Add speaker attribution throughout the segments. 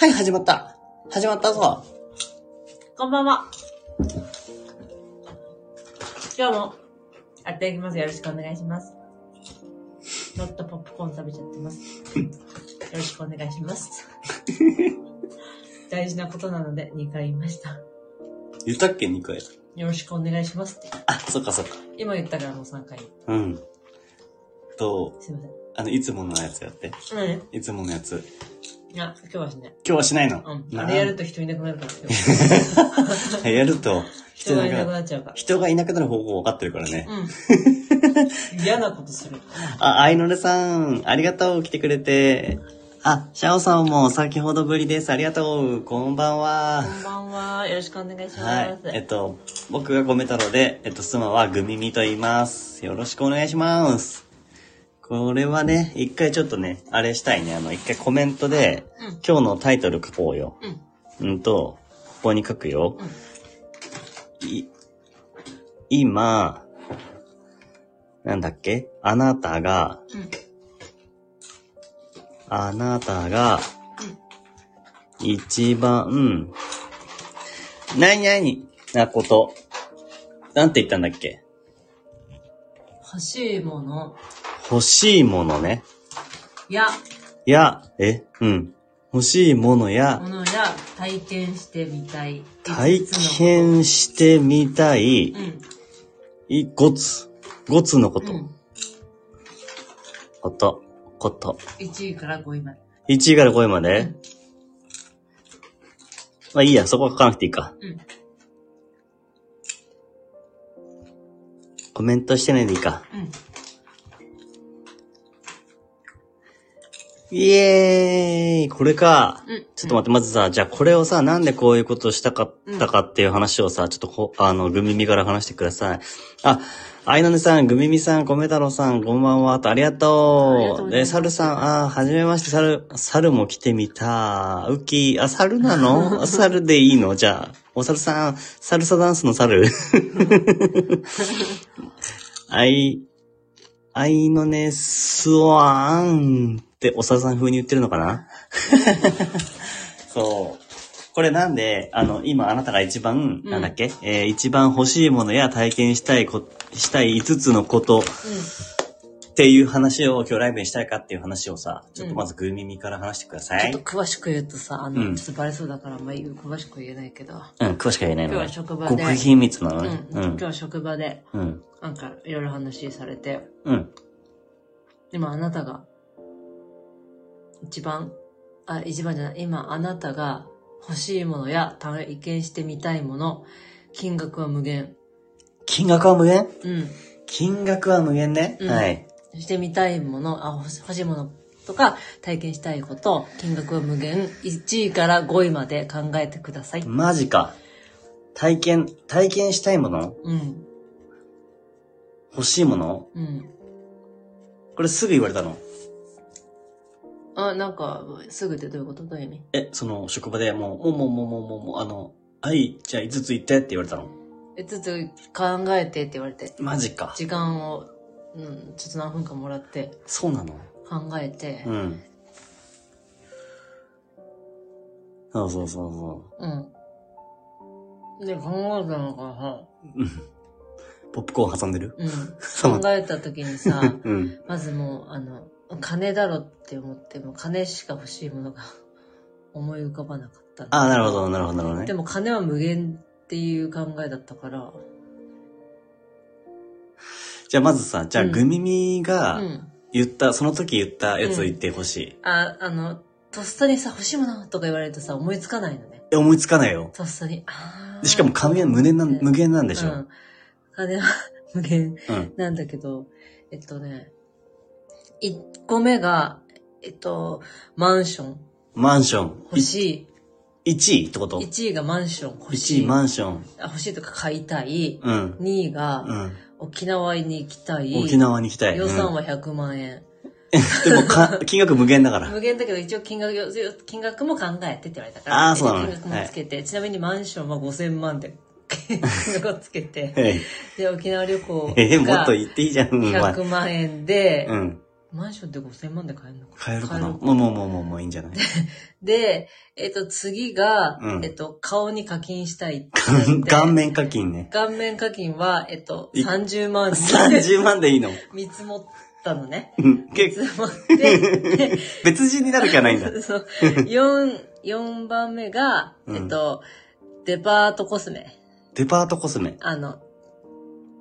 Speaker 1: はい、始まった。始まったぞ。
Speaker 2: こんばんは。今日もやっていきます。よろしくお願いします。もっとポップコーン食べちゃってます。よろしくお願いします。大事なことなので2回言いました。
Speaker 1: 言ったっけ ?2 回。
Speaker 2: よろしくお願いしますって。
Speaker 1: あ、そっかそっか。
Speaker 2: 今言ったからもう3回。
Speaker 1: うん。と、
Speaker 2: すいません。
Speaker 1: あの、いつものやつやって。
Speaker 2: 何？
Speaker 1: いつものやつ。
Speaker 2: いや、今日はしない。
Speaker 1: 今日はしないの？
Speaker 2: うん。
Speaker 1: な
Speaker 2: あれやると人いなくなるから。今 日
Speaker 1: やると、
Speaker 2: 人がいなく
Speaker 1: が
Speaker 2: なっちゃうから。
Speaker 1: 人がいなくなる方法分かってるからね。
Speaker 2: うん。嫌なことする。
Speaker 1: あ、あいのねさん、ありがとう、来てくれて。あ、シャオさんも先ほどぶりです。ありがとう。こんばんは。
Speaker 2: こんばんは。よろしくお願いします。。
Speaker 1: はいえっと、僕が米太郎で、えっと、妻はグミミと言います。よろしくお願いします。これはね、一回ちょっとね、あれしたいね。あの、一回コメントで、
Speaker 2: うん
Speaker 1: 今日のタイトル書こうよ。
Speaker 2: うん。
Speaker 1: うんと、ここに書くよ。
Speaker 2: うん
Speaker 1: い、今、なんだっけ？あなたが、
Speaker 2: うん。
Speaker 1: あなたが、一番、何々なこと。なんて言ったんだっけ？
Speaker 2: 欲しいもの
Speaker 1: 欲しいものね。
Speaker 2: や、
Speaker 1: や、え？うん。欲しいものや
Speaker 2: も、のや体験してみたい。
Speaker 1: 体験してみたい
Speaker 2: と。う、ん。
Speaker 1: い、ごつ。ごつのこと。
Speaker 2: うん。
Speaker 1: こと、こと。
Speaker 2: 1位から5位まで。
Speaker 1: 1位から5位まで、
Speaker 2: うん
Speaker 1: まあいいや、そこは書かなくていいか。
Speaker 2: うん。
Speaker 1: コメントしてないでいいか。
Speaker 2: うん。
Speaker 1: イエーイこれか。
Speaker 2: うん。
Speaker 1: ちょっと待って、まずさ、じゃあこれをさ、なんでこういうことをしたかったかっていう話をさ、ちょっとこあの、グミミから話してください。あ、あいのねさん、グミミさん、米太郎さん、こんばんは、とありが
Speaker 2: ありがと
Speaker 1: とう。で、
Speaker 2: うございます
Speaker 1: サルさん、あ、はじめまして、サル、サルも来てみた。ウッキー、あ、サルなの？サルでいいの？じゃあ、おサルさん、サルサダンスのサル。あい、あいのね、スワーンっておさるさん風に言ってるのかな？そう。これなんで、あの、今あなたが一番、
Speaker 2: うん
Speaker 1: なんだっけ？えー一番欲しいものや体験したいこ、したい5つのことっていう話を今日ライブにしたいかっていう話をさ、ちょっとまずグーミミから話してください。
Speaker 2: ちょっと詳しく言うとさ、あの、
Speaker 1: うん
Speaker 2: ちょっとバレそうだから、まあ、詳しく言えないけど。
Speaker 1: うん、詳しくは言えないの
Speaker 2: 今
Speaker 1: ね
Speaker 2: 日は職場で
Speaker 1: 極秘密な
Speaker 2: うん。
Speaker 1: のね。う
Speaker 2: 今
Speaker 1: ん
Speaker 2: 日。は職場で、
Speaker 1: うん。
Speaker 2: なんか、いろいろ話されて、
Speaker 1: うん。
Speaker 2: 今あなたが、一番、あ、一番じゃない、今あなたが欲しいものや体験してみたいもの、金額は無限。
Speaker 1: 金額は無限？
Speaker 2: うん。
Speaker 1: 金額は無限ね。
Speaker 2: うん
Speaker 1: はい。
Speaker 2: してみたいもの、あ、欲し欲しいものとか、体験したいこと、金額は無限。1位から5位まで考えてください。
Speaker 1: マジか。体験、体験したいもの？
Speaker 2: うん。
Speaker 1: 欲しいもの？
Speaker 2: うん。
Speaker 1: これすぐ言われたの
Speaker 2: あ、なんか、すぐってどういうこと？どういう意味？
Speaker 1: え、その、職場でもう、もう、もう、もう、もう、もうもう、あの、はい、じゃあ5つ言ってって言われたの？
Speaker 2: え、つつ考えてって言われて、
Speaker 1: マジか。
Speaker 2: 時間を、うん、ちょっと何分かもらって、
Speaker 1: そうなの？
Speaker 2: 考えて、
Speaker 1: うん。そうそうそうそ
Speaker 2: うん。で、考えたのがさ、
Speaker 1: う。うん。ポップコーン挟んでる？
Speaker 2: うん。考えた時にさ、
Speaker 1: うん。
Speaker 2: まずもう、あの、金だろって思って、もう金しか欲しいものが 思い浮かばなかった
Speaker 1: ああ、なるほど、なるほど、なるほどね。
Speaker 2: でも金は無限っていう考えだったから、
Speaker 1: じゃあまずさ、じゃあ
Speaker 2: うん
Speaker 1: グミミ
Speaker 2: う
Speaker 1: が
Speaker 2: ん。
Speaker 1: 言った、その時言ったやつを言ってほしい。
Speaker 2: あ、あの、とっさにさ、欲しいものとか言われるとさ、思いつかないのね。
Speaker 1: え、思いつかないよ。
Speaker 2: とっさに。あー
Speaker 1: でしかも金は無限なん、無限なんでしょ？
Speaker 2: うん。金は 無限
Speaker 1: うん。
Speaker 2: なんだけど、えっとね、1個目が、えっと、マンション
Speaker 1: マンション。
Speaker 2: 欲しい。
Speaker 1: 1位ってこと
Speaker 2: ？1位がマンション欲し
Speaker 1: 1
Speaker 2: い。
Speaker 1: 位マンション。
Speaker 2: あ欲しいとか買いたい。
Speaker 1: うん。
Speaker 2: 2位が
Speaker 1: うん。
Speaker 2: 沖縄に行きたい。
Speaker 1: 沖縄に行きたい。
Speaker 2: 予算
Speaker 1: うん
Speaker 2: は100万円。
Speaker 1: でもか、金額無限だから。
Speaker 2: 無限だけど一応金額、金額も考えてって言われたから。
Speaker 1: あーそうなのね
Speaker 2: 金額もつけて、ちなみにマンションは5000万で、金額をつけて、
Speaker 1: え
Speaker 2: で、沖縄旅行
Speaker 1: え、もっ
Speaker 2: が
Speaker 1: と言っていいじゃん。うんまあ
Speaker 2: 100万円で、
Speaker 1: うん。
Speaker 2: マンションって5000万で買えるのか
Speaker 1: 買えるかな？
Speaker 2: 買
Speaker 1: もうもうもうもうもういいんじゃない？
Speaker 2: で、えっと、次が、
Speaker 1: うん
Speaker 2: えっと、顔に課金したいって
Speaker 1: 顔顔面課金ね。
Speaker 2: 顔面課金は、えっと、
Speaker 1: い
Speaker 2: 30万に
Speaker 1: 30万でいいの？
Speaker 2: 見積もったのね。
Speaker 1: うん
Speaker 2: 見
Speaker 1: 結
Speaker 2: 積もって、
Speaker 1: 別人になる気はないんだ。
Speaker 2: そう。4、4番目が、
Speaker 1: うん
Speaker 2: えっと、デパートコスメ。
Speaker 1: デパートコスメ。
Speaker 2: あの、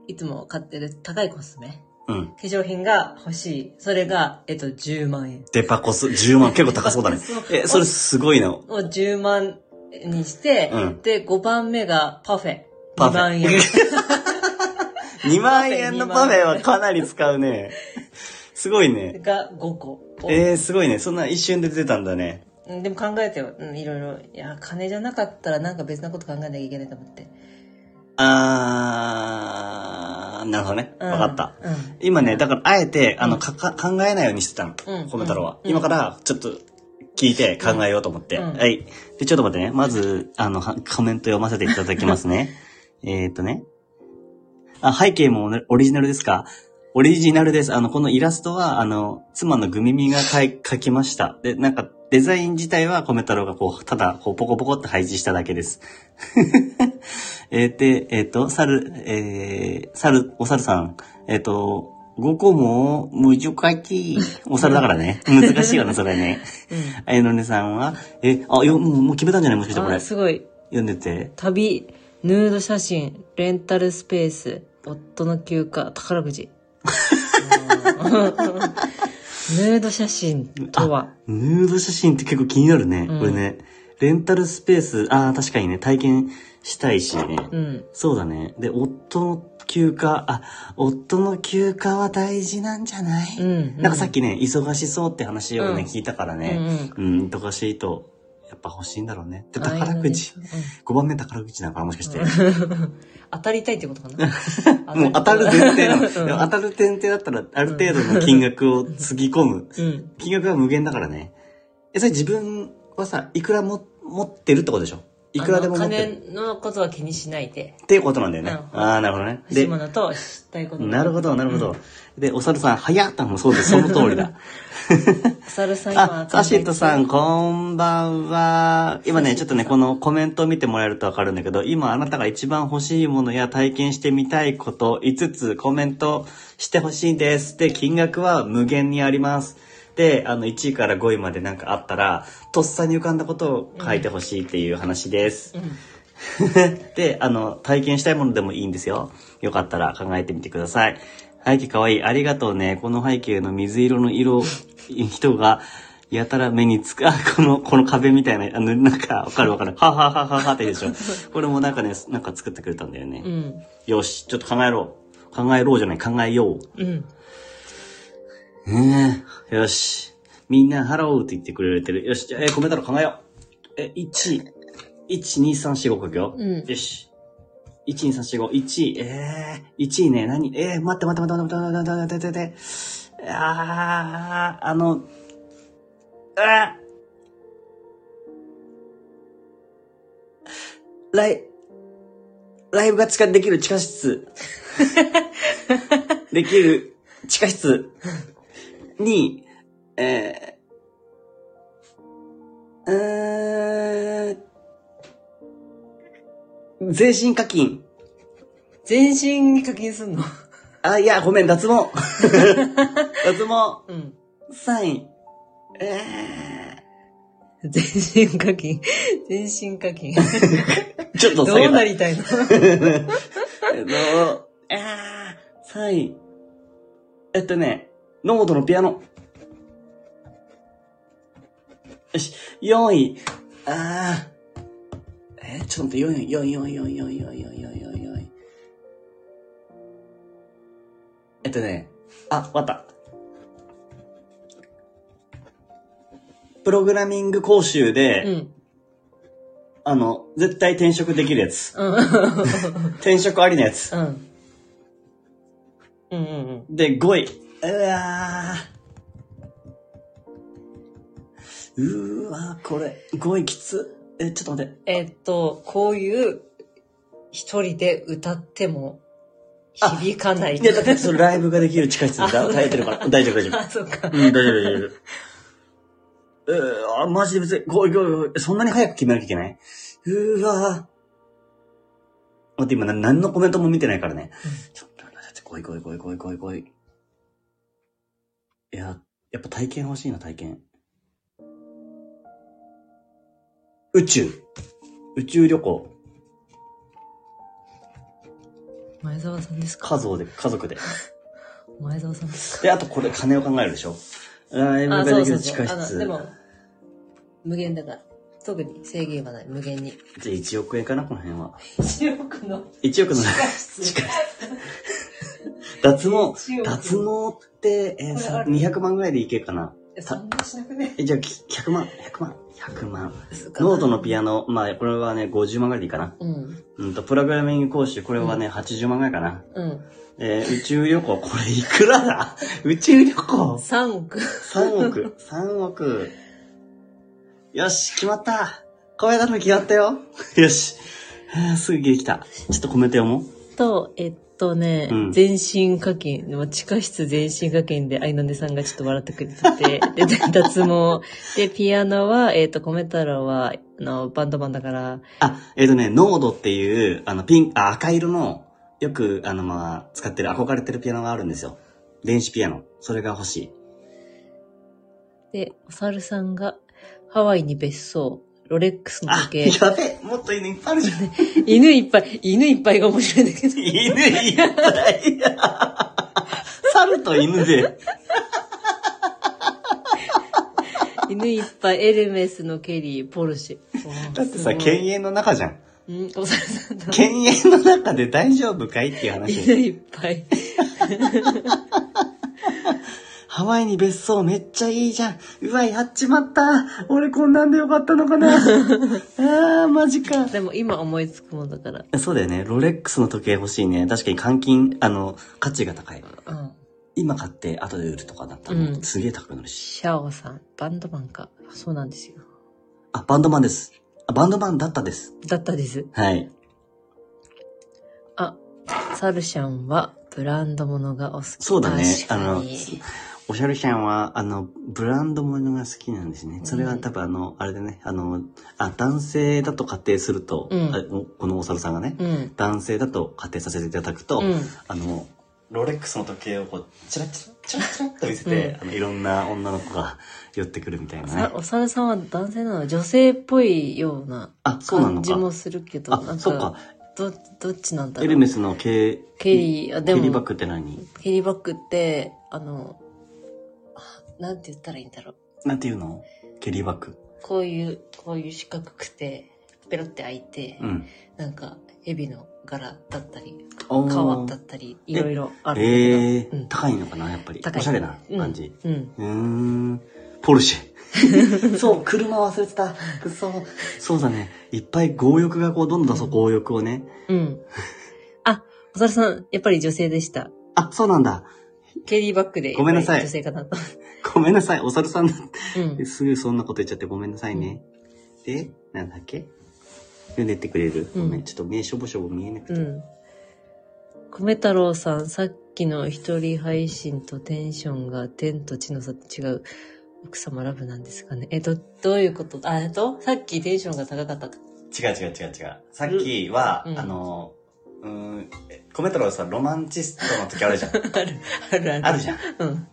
Speaker 2: いつも買ってる高いコスメ。
Speaker 1: うん。
Speaker 2: 化粧品が欲しい。それが、えっと、10万円。
Speaker 1: デパコス、10万。結構高そうだね
Speaker 2: そう。
Speaker 1: え、それすごいの。
Speaker 2: を10万にして、
Speaker 1: うん
Speaker 2: で、5番目がパフェ。2
Speaker 1: パフェ
Speaker 2: 万円。
Speaker 1: 2万円のパフェはかなり使うね。すごいね。
Speaker 2: が5個。
Speaker 1: えー、すごいね。そんな一瞬で出たんだね。
Speaker 2: うんでも考えてよ、うん、いろいろ。いや、金じゃなかったらなんか別なこと考えなきゃいけないと思って。
Speaker 1: あー、なるほどね。
Speaker 2: うん
Speaker 1: わかった。。
Speaker 2: うん。
Speaker 1: 今ね、だからあえて、あの、
Speaker 2: うん
Speaker 1: かか考えないようにしてたの。
Speaker 2: うん
Speaker 1: コメ太郎は。
Speaker 2: うん
Speaker 1: 今から、ちょっと、聞いて考えようと思って。
Speaker 2: うん
Speaker 1: はい。で、ちょっと待ってね。まず、あの、はコメント読ませていただきますね。えーっとね。あ、背景もオリジナルですか？オリジナルです。あの、このイラストは、あの、妻のグミミが描きました。で、なんか、デザイン自体はコメ太郎がこう、ただ、こう、ポコポコって配置しただけです。えーで、えーっ、と、猿、えー、猿、お猿さん、えーっ、と、5個も難しい。お猿だからね。難しいよね、それね。あやのねさんは、え、あ、よ、もう、決めたんじゃない？もしかしてこれ。
Speaker 2: あ、すごい。
Speaker 1: 読んでて。
Speaker 2: 旅、ヌード写真、レンタルスペース、夫の休暇、宝くじ。ヌード写真とは、
Speaker 1: ヌード写真って結構気になるね。
Speaker 2: うん
Speaker 1: これね。レンタルスペース、ああ、確かにね、体験したいしね。
Speaker 2: うん。
Speaker 1: そうだね。で、夫の休暇、あ、夫の休暇は大事なんじゃない、
Speaker 2: うん。
Speaker 1: なんかさっきね、忙しそうって話をね、
Speaker 2: うん
Speaker 1: 聞いたから
Speaker 2: うん
Speaker 1: ね。
Speaker 2: うん。
Speaker 1: うん、忙しいと、やっぱ欲しいんだろうね。で、宝くじ。
Speaker 2: うん
Speaker 1: 5番目宝くじなのかなもしかして。
Speaker 2: 当たりたいってことかな？
Speaker 1: もう当たる前提なの。当たる前提だったら、ある程度の金額をつぎ込む。
Speaker 2: うん。
Speaker 1: 金額は無限だからね。え、それ自分はさ、いくらも持ってるってことでしょ？いくらでも持ってる。
Speaker 2: 金のことは気にしないで。
Speaker 1: っていうことなんだよね。
Speaker 2: うん
Speaker 1: ああ、なるほどね。
Speaker 2: 欲しい
Speaker 1: で、
Speaker 2: ものと知りたいこと
Speaker 1: なるほど、なるほど。で、お猿さん、早っともそうです。その通りだ。
Speaker 2: お猿さん今
Speaker 1: あ、サシットさん、こんばんは。今ね、ちょっとね、このコメントを見てもらえるとわかるんだけど、今あなたが一番欲しいものや体験してみたいこと5つコメントしてほしいです。で、金額は無限にあります。で、あの、1位から5位までなんかあったら、とっさに浮かんだことを書いてほしいっていう話です。
Speaker 2: うん。
Speaker 1: で、あの、体験したいものでもいいんですよ。よかったら考えてみてください。背景かわいい。ありがとうね。この背景の水色の色、人が、やたら目につく、あ、この、この壁みたいな、あの、なんか、わかるわかる。はははははってでしょ。これもなんかね、なんか作ってくれたんだよね。
Speaker 2: うん。
Speaker 1: よし、ちょっと考えろう。考えろうじゃない、考えよう。
Speaker 2: うん。
Speaker 1: ねえ、よし。みんな、ハローって言ってくれてる。よし、じゃあ、えー、コメント考えよう。え、1、1、2、3、4、5書くよ。
Speaker 2: うん
Speaker 1: よし。1、2、3、4、5、1、えー、1位ね、何？えー、待って待って待って待って待って待って待って待って待って。あー、あの、あ。ライ、ライブが近できる地下室。できる地下室。に、えー、うーん、全身課金。
Speaker 2: 全身に課金すんの？
Speaker 1: あ、いや、ごめん、脱毛。脱毛、
Speaker 2: うん。
Speaker 1: サイン。え
Speaker 2: 全身課金。全身課金。
Speaker 1: ー、ちょっと
Speaker 2: ど
Speaker 1: 下げた。
Speaker 2: うなりたいの？
Speaker 1: えっと、あー、サイン。えっとね、ノードのピアノ。よし、4位。あー。えちょっと待って、4、4、4、4、4、4、4、4、4、4。えっとね、あ、わった。プログラミング講習で、
Speaker 2: うん。
Speaker 1: あの、絶対転職できるやつ。転職ありのやつ。
Speaker 2: うん。うんうんうん。
Speaker 1: で、5位。うわー。うーわー、これ、5位きつ。え、ちょっと待って。
Speaker 2: えっと、こういう、一人で歌っても、響かない。
Speaker 1: いや、だってそれライブができる地下室で
Speaker 2: あ
Speaker 1: 耐えてるから。大丈夫、大丈夫。
Speaker 2: あ、そっか。
Speaker 1: うん、大丈夫、大丈夫。えー、あ、マジで別に、ごいごいごい、そんなに早く決めなきゃいけない？うーわー。待って、今な、何のコメントも見てないからね。ちょっと待って、ごいごいごいごいごいごい。いや、やっぱ体験欲しいな、体験。宇宙。宇宙旅行。
Speaker 2: 前澤さんですか？
Speaker 1: 家族で、家族で。
Speaker 2: 前澤さんですか？
Speaker 1: で、あとこれ金を考えるでしょ？ライブが
Speaker 2: あ、
Speaker 1: できる地
Speaker 2: そうそうそう。
Speaker 1: 下室。
Speaker 2: あの、でも、無限だから。特に制限はない。無限に。
Speaker 1: じゃあ1億円かな、この辺は。
Speaker 2: 1億の
Speaker 1: ？1億の
Speaker 2: 地下室。
Speaker 1: 地下 脱毛、
Speaker 2: 1億
Speaker 1: 脱毛って、えーさ
Speaker 2: これある
Speaker 1: 200万ぐらいでいけるかな。
Speaker 2: えそんなしなくね。
Speaker 1: え、じゃあ、き100万、100万、100万。ノートのピアノ、まあ、これはね、50万ぐらいでいいかな。
Speaker 2: うん。
Speaker 1: うんと、プログラミング講習、これはね、80万ぐらいかな。
Speaker 2: うん。
Speaker 1: えー宇宙旅行、これいくらだ？宇宙旅行
Speaker 2: 3億。
Speaker 1: 3億、3億。よし、決まった。小枝の決まったよ。よし。すぐできた。ちょっとコメント読もう。
Speaker 2: と、えっとね、
Speaker 1: うん
Speaker 2: 全身課金、まあ地下室全身課金で、アイナネさんがちょっと笑ってくれてて、で、脱毛。で、ピアノは、えっと、コメ太郎は、あの、バンドマンだから、
Speaker 1: あ、えっ、とね、ノードっていう、あの、ピン、あ、赤色の、よく、あの、まあ、使ってる、憧れてるピアノがあるんですよ。電子ピアノ。それが欲しい。
Speaker 2: で、お猿さんが、ハワイに別荘、ロレックスの
Speaker 1: あ、
Speaker 2: 時計、
Speaker 1: やべえもっと犬いっぱいあるじゃん。
Speaker 2: 犬いっぱい、犬いっぱいが面白いんだけど、
Speaker 1: 犬いっぱい。猿と犬で。
Speaker 2: 犬いっぱい、エルメスのケリー、ポルシェ。
Speaker 1: だってさ、犬猿の中じゃん。
Speaker 2: うん、お猿さんと、
Speaker 1: 犬猿の中で大丈夫かいっていう話。
Speaker 2: 犬いっぱい。
Speaker 1: ハワイに別荘めっちゃいいじゃん。うわ、やっちまった。俺こんなんでよかったのかな。あー、マジか。
Speaker 2: でも今思いつくもんだから。
Speaker 1: そうだよね。ロレックスの時計欲しいね。確かに換金、あの、価値が高い。
Speaker 2: うん。
Speaker 1: 今買って後で売るとかだったらもう
Speaker 2: うん
Speaker 1: すげえ高くなるし。
Speaker 2: シャオさん、バンドマンか。そうなんですよ。
Speaker 1: あ、バンドマンです。あ、バンドマンだったです。
Speaker 2: だったです。
Speaker 1: はい。
Speaker 2: あ、サルシャンはブランド物がお好き。
Speaker 1: そうだね。あのおしゃれちゃんは、あの、ブランドものが好きなんですね。それは多分あの、あれでね、あの、あ、男性だと仮定すると、
Speaker 2: うん
Speaker 1: あこのお猿さんがね、
Speaker 2: うん。
Speaker 1: 男性だと仮定させていただくと、
Speaker 2: うん。
Speaker 1: あの、ロレックスの時計をこう、チラチラ、チラチラっと見せて、あの、いろんな女の子が寄ってくるみたいな
Speaker 2: さ
Speaker 1: ね。
Speaker 2: お猿さんは男性なの？女性っぽいような
Speaker 1: あ、そうなのか。
Speaker 2: 感じもするけど、な
Speaker 1: あ、
Speaker 2: ん
Speaker 1: そうか
Speaker 2: か、。ど、どっちなんだろう？
Speaker 1: エルメスのケ
Speaker 2: ケリー、あ、でも、
Speaker 1: ケリーバッグって何？
Speaker 2: ケリーバッグって、あの、あなんて言ったらいいんだろう。
Speaker 1: なんていうの？ケリーバッグ。
Speaker 2: こういう、こういう四角くて、ペロって開いて、
Speaker 1: うん。
Speaker 2: なんか、蛇の柄だったり、
Speaker 1: おー
Speaker 2: 革だったり、いろいろあるんだ
Speaker 1: えー
Speaker 2: どうん
Speaker 1: 高いのかなやっぱり？
Speaker 2: 高い
Speaker 1: おしゃれな感じ。
Speaker 2: うん。
Speaker 1: うーん。ポルシェ。そう、車忘れてた。くそ。そうだね。いっぱい強欲がこう、どんどん出そう、強欲をね。
Speaker 2: うん。うん。あ、お猿さん、やっぱり女性でした。
Speaker 1: あ、そうなんだ。
Speaker 2: ケリーバッグで。
Speaker 1: ごめんなさい
Speaker 2: 女性かなと。
Speaker 1: ごめんなさい。お猿さんだ。
Speaker 2: うん。
Speaker 1: すぐそんなこと言っちゃってごめんなさいね。で、なんだっけ？寝てくれる？ごめん。
Speaker 2: うん
Speaker 1: ちょっと目しょぼしょぼ見えなくて。
Speaker 2: うん。米太郎さん、さっきの一人配信とテンションが天と地の差と違う。奥様ラブなんですかね。え、ど、どういうこと？あ、えっと、さっきテンションが高かったって。
Speaker 1: 違う違う違う違う。さっきは、
Speaker 2: うん
Speaker 1: あの、うーん、え米太郎さん、ロマンチストの時あるじゃん。
Speaker 2: ある、あるある。
Speaker 1: あるじゃん。
Speaker 2: うん。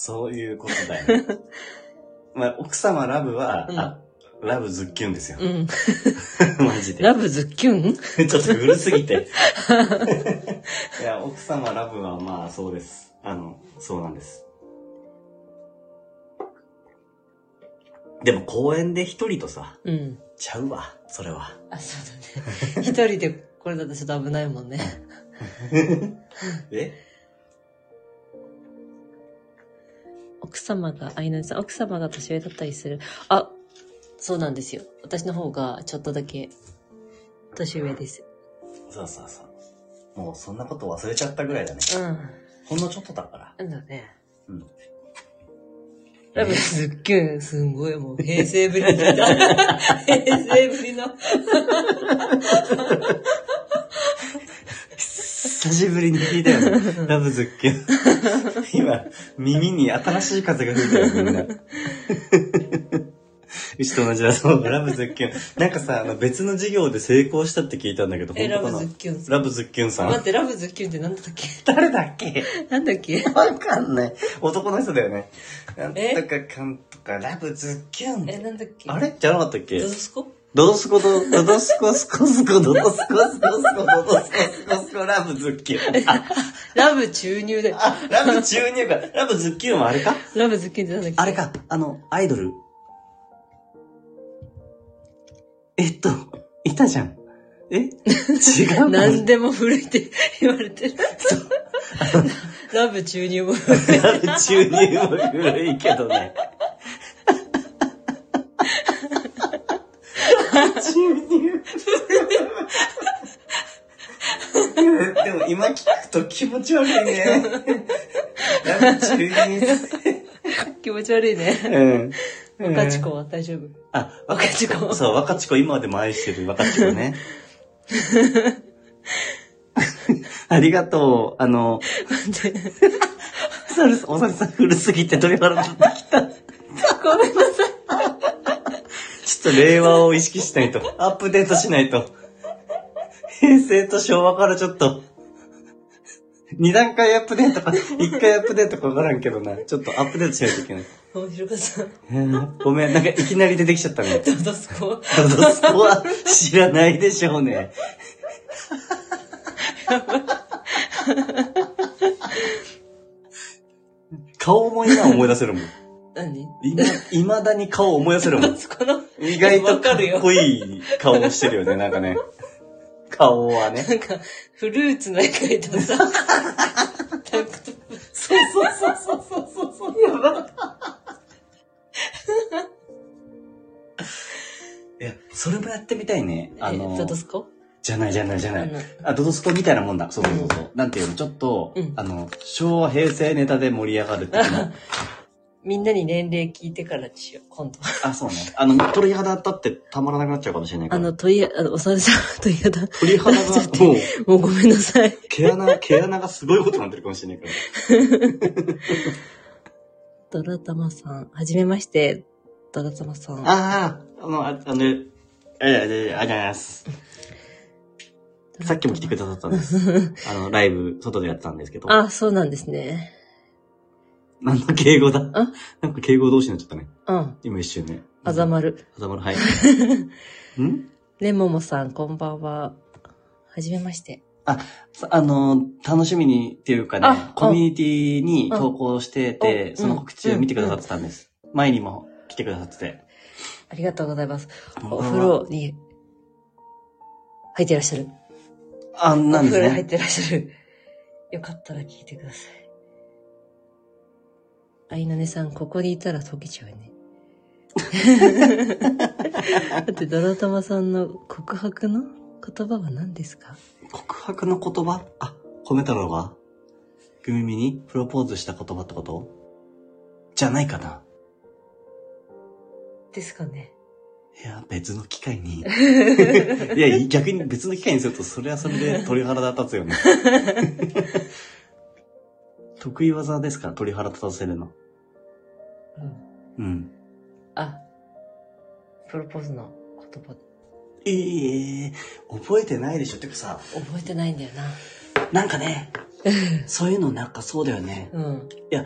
Speaker 1: そういうことだよね。まあ、奥様ラブは、
Speaker 2: うん
Speaker 1: あ、ラブズッキュンですよ。
Speaker 2: うん。
Speaker 1: マジで。
Speaker 2: ラブズッキュン？
Speaker 1: ちょっと古すぎて。いや、奥様ラブはまあそうです。あの、そうなんです。でも公園で一人とさ、
Speaker 2: うん。
Speaker 1: ちゃうわ、それは。
Speaker 2: あ、そうだね。一人でこれだとちょっと危ないもんね。
Speaker 1: え？
Speaker 2: 奥様が、あいなりさん、奥様が年上だったりする。あ、そうなんですよ。私の方がちょっとだけ年上です。
Speaker 1: そうそうそう。もうそんなこと忘れちゃったぐらいだね。ほんのちょっとだから。
Speaker 2: うん。なんだね。
Speaker 1: うん。
Speaker 2: ラブズッキュン、すんごいもう平成ぶりの。平成ぶりの。
Speaker 1: 久久しぶりに聞いたよね。ラブズッキュン。今、耳に新しい風が吹いてるみんな。うちと同じだそう、ラブズッキュン。なんかさ、あの別の授業で成功したって聞いたんだけど、
Speaker 2: え、ラブズッキュンさん。
Speaker 1: ラブズッキュンさん。
Speaker 2: 待って、ラブズッキュンって何だっけ？
Speaker 1: 誰だっけ？
Speaker 2: なんだっけ？
Speaker 1: わかんない。男の人だよね。なん
Speaker 2: え
Speaker 1: とかかんとか、ラブズッキュン。
Speaker 2: え、なんだっけ？
Speaker 1: あれ？じゃなかったっけ？
Speaker 2: ドドスコ
Speaker 1: ドドスコド、ドドスコスコスコ、ドドスコスコスコ、ドドスコスコスコ、ラブズッキュン。
Speaker 2: ラブ注入だよ。
Speaker 1: あラブ注入か。ラブズッキュンはあれか
Speaker 2: ラブズッキュンってなんだっけ
Speaker 1: あれ。か、あの、アイドル。えっと、いたじゃん。え違う
Speaker 2: 何でも古いって言われてる。ラブ注入も古い。
Speaker 1: ラブ注入も古いけどね。注入。でも今聞くと気持ち悪いね。注入。
Speaker 2: 気持ち悪いね。
Speaker 1: うん。
Speaker 2: 若ち子は？大丈夫？
Speaker 1: あ、
Speaker 2: 若ち子。
Speaker 1: そう、若ち子今でも愛してる若ち子ね。ありがとう。あの、おさるさん古すぎて鳥肌立ってきた。
Speaker 2: ごめんなさい。
Speaker 1: っと令和を意識しないと。アップデートしないと。平成と昭和からちょっと。二段階アップデートか、一回アップデートかわからんけどな。ちょっとアップデートしないといけない。
Speaker 2: 面白かった。
Speaker 1: へーごめん、なんかいきなり出てきちゃったね。
Speaker 2: ドドスコ。
Speaker 1: ドドスコは知らないでしょうね。顔思いな思い出せるもん。
Speaker 2: 何？
Speaker 1: 今、未だに顔思い出せるもん
Speaker 2: ドド。スコの、
Speaker 1: 意外と
Speaker 2: わかるよ
Speaker 1: かっこいい顔してるよね、なんかね。顔はね。
Speaker 2: なんか、フルーツの絵描いたさ、タンクトップ。
Speaker 1: そうそうそうそうそうそうそう。やばいや、それもやってみたいね。あの
Speaker 2: え、ドドスコ？
Speaker 1: じゃないじゃないじゃない。
Speaker 2: あ
Speaker 1: ドドスコみたいなもんだ。そうそうそうそう。なんていうの、ちょっと、
Speaker 2: うん
Speaker 1: あの、昭和平成ネタで盛り上がるっていうの。
Speaker 2: みんなに年齢聞いてからにしよう、今度。
Speaker 1: あ、そうね。あの、鳥肌立ってたまらなくなっちゃうかもしれないから。
Speaker 2: あの、問い、あの、おさるさん、問いやだ。
Speaker 1: 鳥肌が、もう、
Speaker 2: もうごめんなさい。
Speaker 1: 毛穴、毛穴がすごいことになってるかもしれないから。
Speaker 2: ドラタマさん、はじめまして、ドラタマさん。
Speaker 1: ああ、あの、ああの、ええ、ええ、ありがとうございます。さっきも来てくださったんです。あの、ライブ、外でやってたんですけど。
Speaker 2: あ、そうなんですね。
Speaker 1: 何の敬語だ
Speaker 2: あ
Speaker 1: なんか敬語同士になっちゃったね。
Speaker 2: うん。
Speaker 1: 今一瞬ね。
Speaker 2: あざまる。
Speaker 1: あざまる、はい。ん？
Speaker 2: レモモさん、こんばんは。はじめまして。
Speaker 1: さあの、楽しみにっていうかね
Speaker 2: あ、
Speaker 1: コミュニティに投稿して
Speaker 2: う
Speaker 1: て、
Speaker 2: ん
Speaker 1: その告知を見てくださってたんです。前にも来てくださってて。
Speaker 2: ありがとうございます。お風呂に入ってらっしゃる。
Speaker 1: あ、なんですね。
Speaker 2: お風呂に入ってらっしゃる。よかったら聞いてください。あいなねさん、ここにいたら溶けちゃうね。だって、ドラタマさんの告白の言葉は何ですか？
Speaker 1: 告白の言葉？あ、褒めたのがグミミにプロポーズした言葉ってこと？じゃないかな。
Speaker 2: ですかね。
Speaker 1: いや、別の機会に。いや、逆に別の機会にすると、それはそれで鳥肌立つよね。得意技ですから、鳥肌立たせるの。
Speaker 2: うん。
Speaker 1: うん。
Speaker 2: あ、プロポーズの言葉、
Speaker 1: ええ覚えてないでしょ。てかさ、
Speaker 2: 覚えてないんだよな。
Speaker 1: なんかね、そういうのなんかそうだよね。
Speaker 2: うん。
Speaker 1: いや、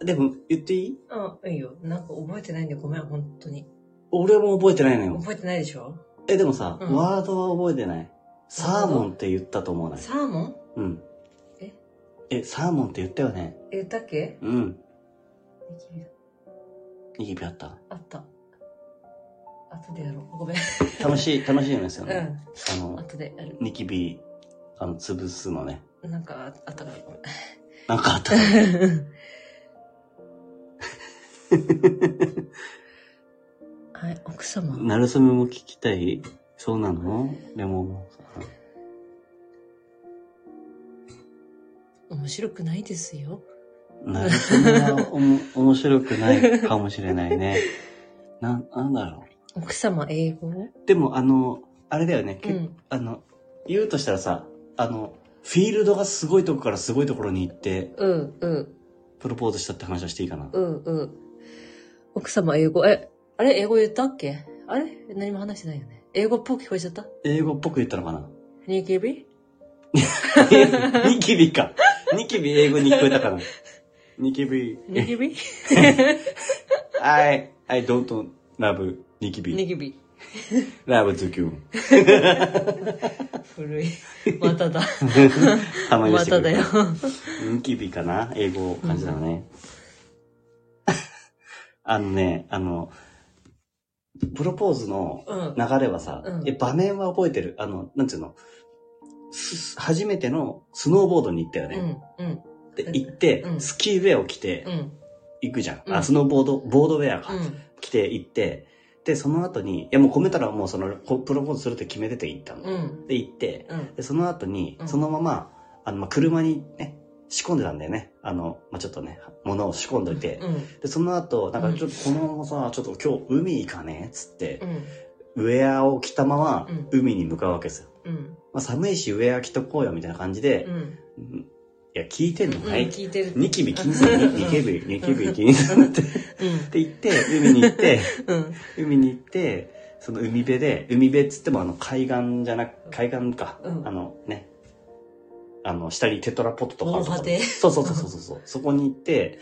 Speaker 1: でも言っていい？
Speaker 2: あ、いいよ。なんか覚えてないんだよ。ごめん、本当に。
Speaker 1: 俺も覚えてないのよ。
Speaker 2: 覚えてないでしょ？
Speaker 1: え、でもさ、
Speaker 2: うん
Speaker 1: ワードは覚えてない。サーモンって言ったと思わない？
Speaker 2: サーモン？
Speaker 1: うん。
Speaker 2: え
Speaker 1: え、サーモンって言ったよね？
Speaker 2: え、言ったっけ？
Speaker 1: うん。
Speaker 2: ニキビ
Speaker 1: ニキビあった？
Speaker 2: あった。後でやろう。ごめん。
Speaker 1: 楽しい、楽しいんですよね。
Speaker 2: うん。
Speaker 1: あの、
Speaker 2: 後でやる。
Speaker 1: ニキビ、あの、潰すのね。
Speaker 2: なんかあったからごめん。
Speaker 1: なんかあった？
Speaker 2: はい、奥様。
Speaker 1: なるそめも聞きたいそうなの？レモン
Speaker 2: 面白くないですよ。
Speaker 1: なるそめはおも面白くないかもしれないね。な、なんだろ
Speaker 2: 奥様英語？
Speaker 1: う。でも、あの、あれだよね。け
Speaker 2: うん。
Speaker 1: あの、言うとしたらさ、あの、フィールドがすごいとこからすごいところに行って、
Speaker 2: うん、うん、
Speaker 1: プロポーズしたって話をしていいかな。
Speaker 2: うん、うん。奥様英語、え、あれ英語言ったっけ？あれ？何も話してないよね。英語っぽく聞こえちゃった？
Speaker 1: 英語っぽく言ったのかな？
Speaker 2: ニキビ？
Speaker 1: ニキビか。ニキビ英語に聞こえたかな。ニキビ。
Speaker 2: ニキビ？
Speaker 1: I, I don't love ニキビ。
Speaker 2: ニキビ。
Speaker 1: love to you.
Speaker 2: 古い。まただ。
Speaker 1: たまに
Speaker 2: まただよ。
Speaker 1: ニキビかな？英語感じだね。あのね、あの、プロポーズの
Speaker 2: うん。
Speaker 1: 流れはさ、
Speaker 2: うん
Speaker 1: え場面は覚えてる？あの、なんていうの？す初めてのスノーボードに行ったよ
Speaker 2: う
Speaker 1: ね。
Speaker 2: ん、うん、
Speaker 1: で、行って、
Speaker 2: うん
Speaker 1: スキーウェアを着て
Speaker 2: うん、
Speaker 1: 行くじゃん。
Speaker 2: うん
Speaker 1: あ、スノーボード、ボードウェアか。
Speaker 2: うん。
Speaker 1: 着て行って、で、その後に、いやもう込めたらもうその、こプロポーズするって決めてて行ったの。
Speaker 2: うん、
Speaker 1: で、行って、
Speaker 2: うん。
Speaker 1: で、その後に
Speaker 2: う、ん
Speaker 1: そのまま、あの、まあ、車にね、仕込んでたんだよね。あの、まあ、ちょっとね、物を仕込んどいて。
Speaker 2: うん、
Speaker 1: で、その後、なんかちょっとこのままさ、ちょっと今日海行かね？っつって
Speaker 2: う、ん、
Speaker 1: ウェアを着たまま
Speaker 2: うん
Speaker 1: 海に向かうわけですよ。
Speaker 2: うん、
Speaker 1: まあ、寒いしウェア着とこうよみたいな感じで
Speaker 2: う、ん。
Speaker 1: うんいや、聞いてんの
Speaker 2: うん、
Speaker 1: かい
Speaker 2: 聞いてる。
Speaker 1: ニキビ気にする？ニキビ、ニキビ気にするって。って言って、海に行って、
Speaker 2: うん、うん。
Speaker 1: 海に行って、その海辺で、海辺っつってもあの海岸じゃなく、海岸か。
Speaker 2: うん
Speaker 1: あのね、あの、下にテトラポットとかあるそうそうそうそうそう。そこに行って、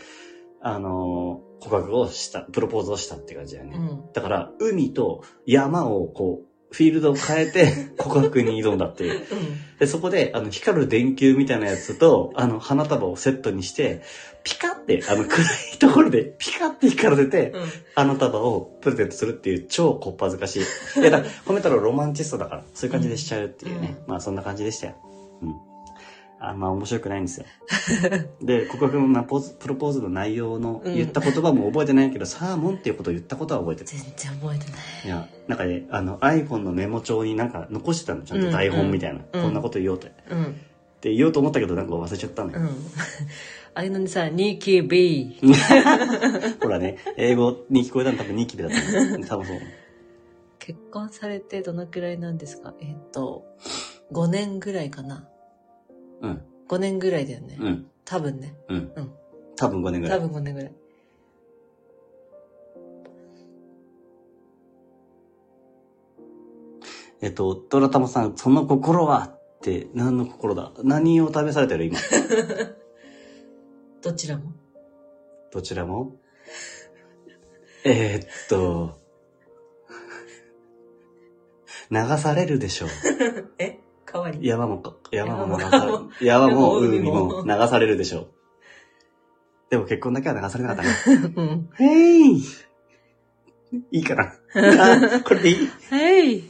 Speaker 1: あのー告白をした、プロポーズをしたって感じだよね。
Speaker 2: うん。
Speaker 1: だから、海と山をこう、フィールドを変えて 告白に挑んだっていう。で、そこで、あの、光る電球みたいなやつと、あの、花束をセットにして、ピカって、あの、暗いところで、ピカって光らせて、
Speaker 2: うん。
Speaker 1: 花束をプレゼントするっていう超こっぱずかしい。いや、だから褒めたらロマンチストだから、そういう感じでしちゃうっていうね。まあそんな感じでしたよ。うん。あんま面白くないんですよ。で、告白のなポーズプロポーズの内容の
Speaker 2: うん
Speaker 1: 言った言葉も覚えてないけど、サーモンっていうことを言ったことは覚えてる。
Speaker 2: 全然覚えてない。
Speaker 1: いや、なんかね、あの iPhone のメモ帳になんか残してたの、ちゃんと台本みたいな。
Speaker 2: うん
Speaker 1: こんなこと言おうと。っ
Speaker 2: うん。
Speaker 1: て言おうと思ったけど、なんか忘れちゃったのよ。
Speaker 2: うん。あれのにさ、ニキビ。
Speaker 1: ほらね、英語に聞こえたの多分ニキビだったの。多分そう。
Speaker 2: 結婚されてどのくらいなんですか？えっと、5年ぐらいかな。
Speaker 1: うん。
Speaker 2: 5年ぐらいだよね。
Speaker 1: うん。
Speaker 2: 多分ね。
Speaker 1: うん。
Speaker 2: うん
Speaker 1: 多分5年ぐらい。
Speaker 2: 多分5年ぐらい。
Speaker 1: えっと、ドラタマさん、その心はって何の心だ？何を試されてる今？
Speaker 2: どちらも
Speaker 1: どちらも？えー、っと、流されるでしょう。
Speaker 2: え？川に
Speaker 1: 山もか、山も流
Speaker 2: 山
Speaker 1: さ山も海
Speaker 2: 海も
Speaker 1: も流されるでしょう。でも結婚だけは流されなかったね。
Speaker 2: うん。
Speaker 1: へいいいかな あこれでいい？
Speaker 2: はい。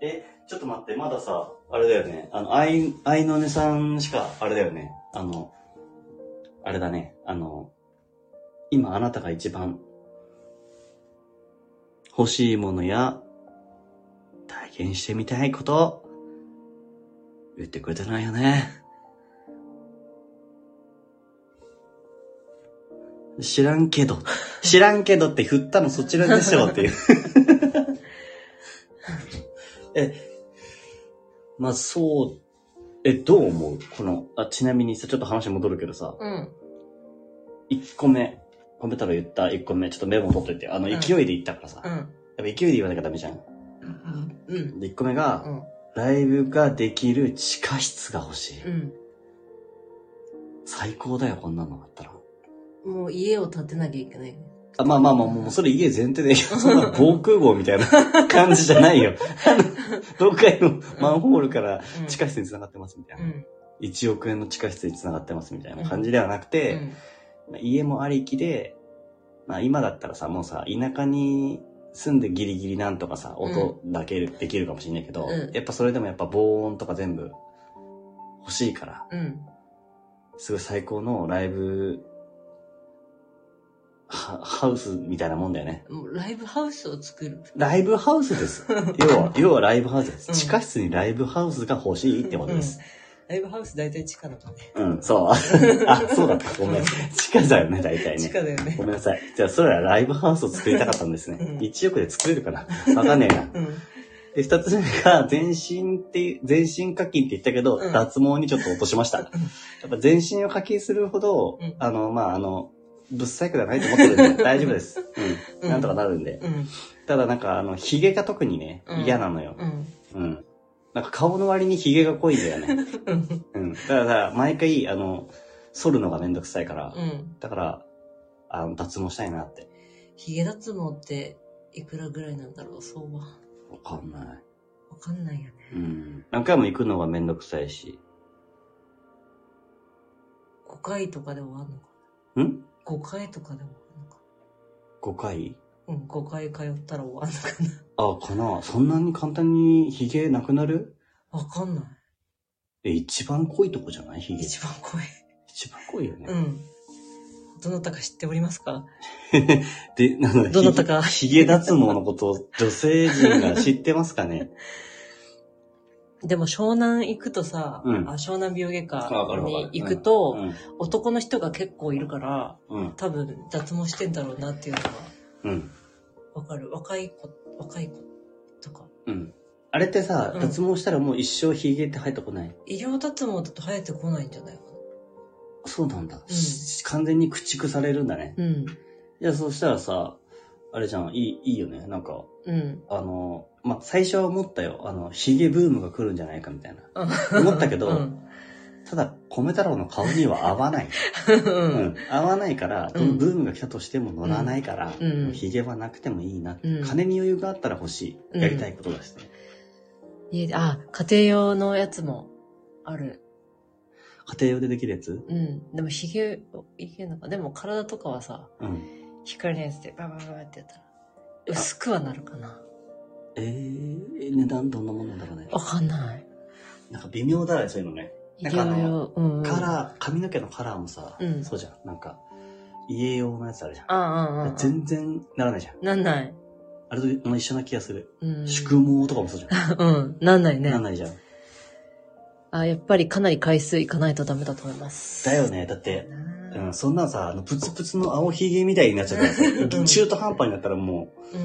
Speaker 1: え、ちょっと待って、まださ、あれだよね。あの、あい、あいのねさんしか、あれだよね。あの、あれだね。あの、今あなたが一番欲しいものや体験してみたいこと、言ってくれてないよね。知らんけど。知らんけどって振ったのそちらでしょっていう。え、まあそう、え、どう思う？この、あ、ちなみにさ、ちょっと話戻るけどさ、
Speaker 2: うん。
Speaker 1: 1個目、コメ太郎言った1個目、ちょっとメモ取っといて、あの、
Speaker 2: うん
Speaker 1: 勢いで言ったからさ、やっ
Speaker 2: うん。
Speaker 1: ぱ勢いで言わなきゃダメじゃん。
Speaker 2: うん。
Speaker 1: で、1個目が、
Speaker 2: うん。
Speaker 1: ライブができる地下室が欲しい。
Speaker 2: うん。
Speaker 1: 最高だよ、こんなのあったら。
Speaker 2: もう家を建てなきゃいけない。
Speaker 1: あまあまあまあ、もうそれ家前提で。そんな防空壕みたいな 感じじゃないよ。あの、どっかいのマンホールから
Speaker 2: うん
Speaker 1: 地下室に繋がってますみたいうな。
Speaker 2: ん。
Speaker 1: 1億円の地下室に繋がってますみたいな感じではなくて、まあ家もありきで、まあ今だったらさ、もうさ、田舎に住んでギリギリなんとかさ、音だけできるかもしれないけど、
Speaker 2: うん
Speaker 1: やっぱそれでもやっぱ防音とか全部欲しいから、
Speaker 2: うん。
Speaker 1: すごい最高のライブ、ハハウスみたいなもんだよね。
Speaker 2: もうライブハウスを作る。
Speaker 1: ライブハウスです。要は、要はライブハウスです。
Speaker 2: うん
Speaker 1: 地下室にライブハウスが欲しいってことです。
Speaker 2: ライブハウス大体地下だもんね。
Speaker 1: うん、そう。あ、そうだった。ごめん。地下だよね、大体
Speaker 2: 地
Speaker 1: ね。
Speaker 2: 下だよね
Speaker 1: ご。めんなさい。じゃあ、それはライブハウスを作りたかったんですね。
Speaker 2: うん
Speaker 1: 1億で作れるかな？わかんねえな。
Speaker 2: うん。
Speaker 1: で、二つ目が、全身っていう、全身課金って言ったけど、
Speaker 2: うん
Speaker 1: 脱毛にちょっと落としました。やっぱ全身を課金するほど、
Speaker 2: うん
Speaker 1: あの、まあ、あの、ぶっ細工ではないと思ってるんで、大丈夫です。うん。
Speaker 2: うん
Speaker 1: なんとかなるんで。
Speaker 2: うん。
Speaker 1: ただなんか、あの、髭が特にね
Speaker 2: うん、
Speaker 1: 嫌なのよ。
Speaker 2: うん。
Speaker 1: うん。なんか顔の割に髭が濃いんだよね。
Speaker 2: うん。
Speaker 1: うん。だからさ、毎回、あの、剃るのがめんどくさいから、
Speaker 2: うん。
Speaker 1: だから、あの、脱毛したいなって。
Speaker 2: ヒゲ脱毛っていくらぐらいなんだろう、相場。わ
Speaker 1: わかんない。
Speaker 2: かんないよね。
Speaker 1: うん。何回も行くのがめんどくさいし。
Speaker 2: 5回とかで終わんのか
Speaker 1: ん
Speaker 2: ?5 回とかで終わんのか
Speaker 1: ?5 回？
Speaker 2: うん、5回通ったら終わんのか
Speaker 1: あ、かな？そんなに簡単に髭なくなる？
Speaker 2: なわかんない。
Speaker 1: え、一番濃いとこじゃない？髭。
Speaker 2: 一番濃い。
Speaker 1: 一番濃いよね。
Speaker 2: うん。どなたか知っておりますか？
Speaker 1: で、なの
Speaker 2: どなたか
Speaker 1: 髭脱毛のことを女性陣が知ってますかね？
Speaker 2: でも湘南行くとさ、
Speaker 1: うん
Speaker 2: あ湘南美容外科
Speaker 1: わかるわかる
Speaker 2: に行くと、
Speaker 1: うん。
Speaker 2: 男の人が結構いるから、
Speaker 1: うん。
Speaker 2: 多分脱毛してんだろうなっていうのは
Speaker 1: うん。
Speaker 2: わかる。若い子、若い子とか。
Speaker 1: うん。あれってさ、
Speaker 2: うん
Speaker 1: 脱毛したらもう一生髭って生えてこない？
Speaker 2: 医療脱毛だと生えてこないんじゃないか
Speaker 1: そうなんだ。し完全に駆逐されるんだね。
Speaker 2: な。うん。
Speaker 1: いや、そしたらさ、あれじゃん、いい、いいよね。なんか、
Speaker 2: うん。
Speaker 1: あの、まあ、最初は思ったよ。あの、髭ブームが来るんじゃないかみたいな。
Speaker 2: 思
Speaker 1: 思ったけどただ、米太郎の顔には合わない。
Speaker 2: う。
Speaker 1: うんん。合わないから、
Speaker 2: うん
Speaker 1: どのブームが来たとしても乗らないから、
Speaker 2: うん
Speaker 1: もう髭はなくてもいいな。
Speaker 2: うん
Speaker 1: 金に余裕があったら欲しい。
Speaker 2: うん
Speaker 1: やりたいことですね。
Speaker 2: 家で、あ、家庭用のやつもある。
Speaker 1: 家庭用でできるやつ？
Speaker 2: うん。でも、ひげ、いけんのか。でも、体とかはさ、
Speaker 1: うん。
Speaker 2: 光のやつでババババってやったら、薄くはなるかな。
Speaker 1: えー、値段どんなものなんだろうね。
Speaker 2: わかんない。
Speaker 1: なんか微妙だよ、そういうのね。
Speaker 2: 医
Speaker 1: なんかあの
Speaker 2: うん、うん。
Speaker 1: カラー、髪の毛のカラーもさ、
Speaker 2: うん
Speaker 1: そうじゃん。なんか、家用のやつあるじゃん。
Speaker 2: ああ、あ。
Speaker 1: 全然ならないじゃん。
Speaker 2: なんない。
Speaker 1: あれとも一緒な気がする。
Speaker 2: うん。
Speaker 1: 宿毛とかもそうじゃん。
Speaker 2: うん。なんないね。
Speaker 1: なんないじゃん。
Speaker 2: あ、やっぱりかなり回数いかないとダメだと思います。
Speaker 1: だよね。だって、
Speaker 2: う。
Speaker 1: うんん、そんなんさ、あの、プツプツの青ひげみたいになっちゃった 中途半端になったらも
Speaker 2: うん。
Speaker 1: う、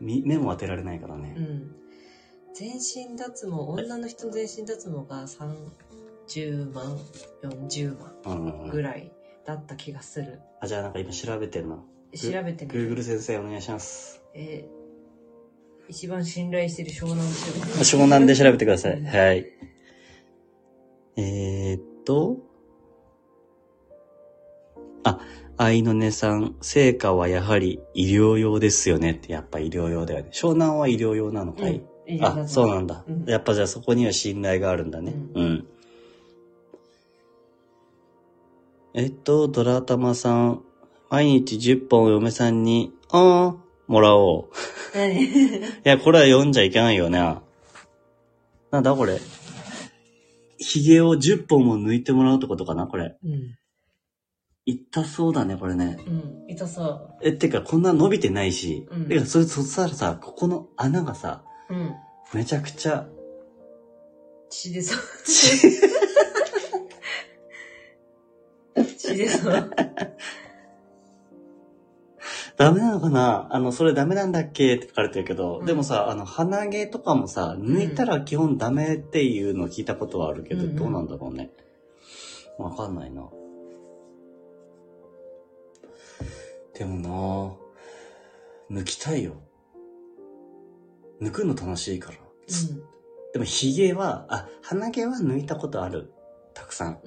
Speaker 1: み目も当てられないからね。
Speaker 2: うん。全身脱毛、女の人の全身脱毛が30万、40万？
Speaker 1: うんうんうん
Speaker 2: ぐらいだった気がする。
Speaker 1: あ、じゃあなんか今調べてるな。
Speaker 2: 調べてみて。
Speaker 1: Google 先生お願いします。
Speaker 2: えー一番信頼してる湘南で調べて。
Speaker 1: 湘南で調べてください。
Speaker 2: うん
Speaker 1: はい。えー、っと。あ、愛の音さん、成果はやはり医療用ですよねって、やっぱ医療用だよね。湘南は医療用なのかい、
Speaker 2: うん。
Speaker 1: あ、そうなんだ、
Speaker 2: うん
Speaker 1: やっぱじゃあそこには信頼があるんだね。
Speaker 2: う
Speaker 1: うん。えっと、ドラタマさん、毎日10本お嫁さんに、あー、もらおう。
Speaker 2: 何
Speaker 1: いや、これは読んじゃいけないよね。なんだこれ？髭を10本も抜いてもらうってことかなこれ。
Speaker 2: うん。
Speaker 1: 痛そうだね、これね。
Speaker 2: うん。痛そ
Speaker 1: え、てか、こんな伸びてないし。
Speaker 2: うん
Speaker 1: てか、それ、そしたらさ、ここの穴がさ、
Speaker 2: う。うん。
Speaker 1: めちゃくちゃ、
Speaker 2: 血出そう。
Speaker 1: ダメなのかな？あの、それダメなんだっけ？って書かれてるけど、
Speaker 2: うん
Speaker 1: でもさ、あの、鼻毛とかもさ、抜いたら基本ダメっていうのを聞いたことはあるけど、
Speaker 2: うんうん
Speaker 1: どうなんだろうね？わかんないな。でもな抜きたいよ。抜くの楽しいから。でも、髭は、あ、鼻毛は抜いたことある。たくさん。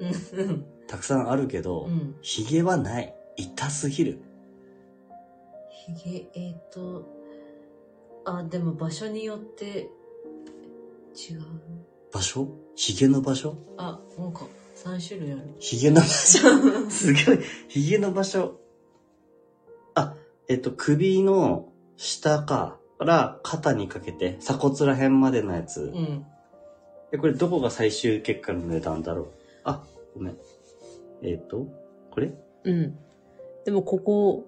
Speaker 1: たくさんあるけど
Speaker 2: う、ん。
Speaker 1: 髭はない。痛すぎる。
Speaker 2: ひげ、えっ、と、あ、でも場所によって違う。
Speaker 1: 場所？髭の場所？
Speaker 2: あ、なんか3種類ある。
Speaker 1: 髭の場所？すごい。髭の場所。あ、えっと、首の下か、から肩にかけて、鎖骨ら辺までのやつ。
Speaker 2: うん。
Speaker 1: え、これどこが最終結果の値段だろう？あ、ごめん。えっと、これ？
Speaker 2: うん。でもここ、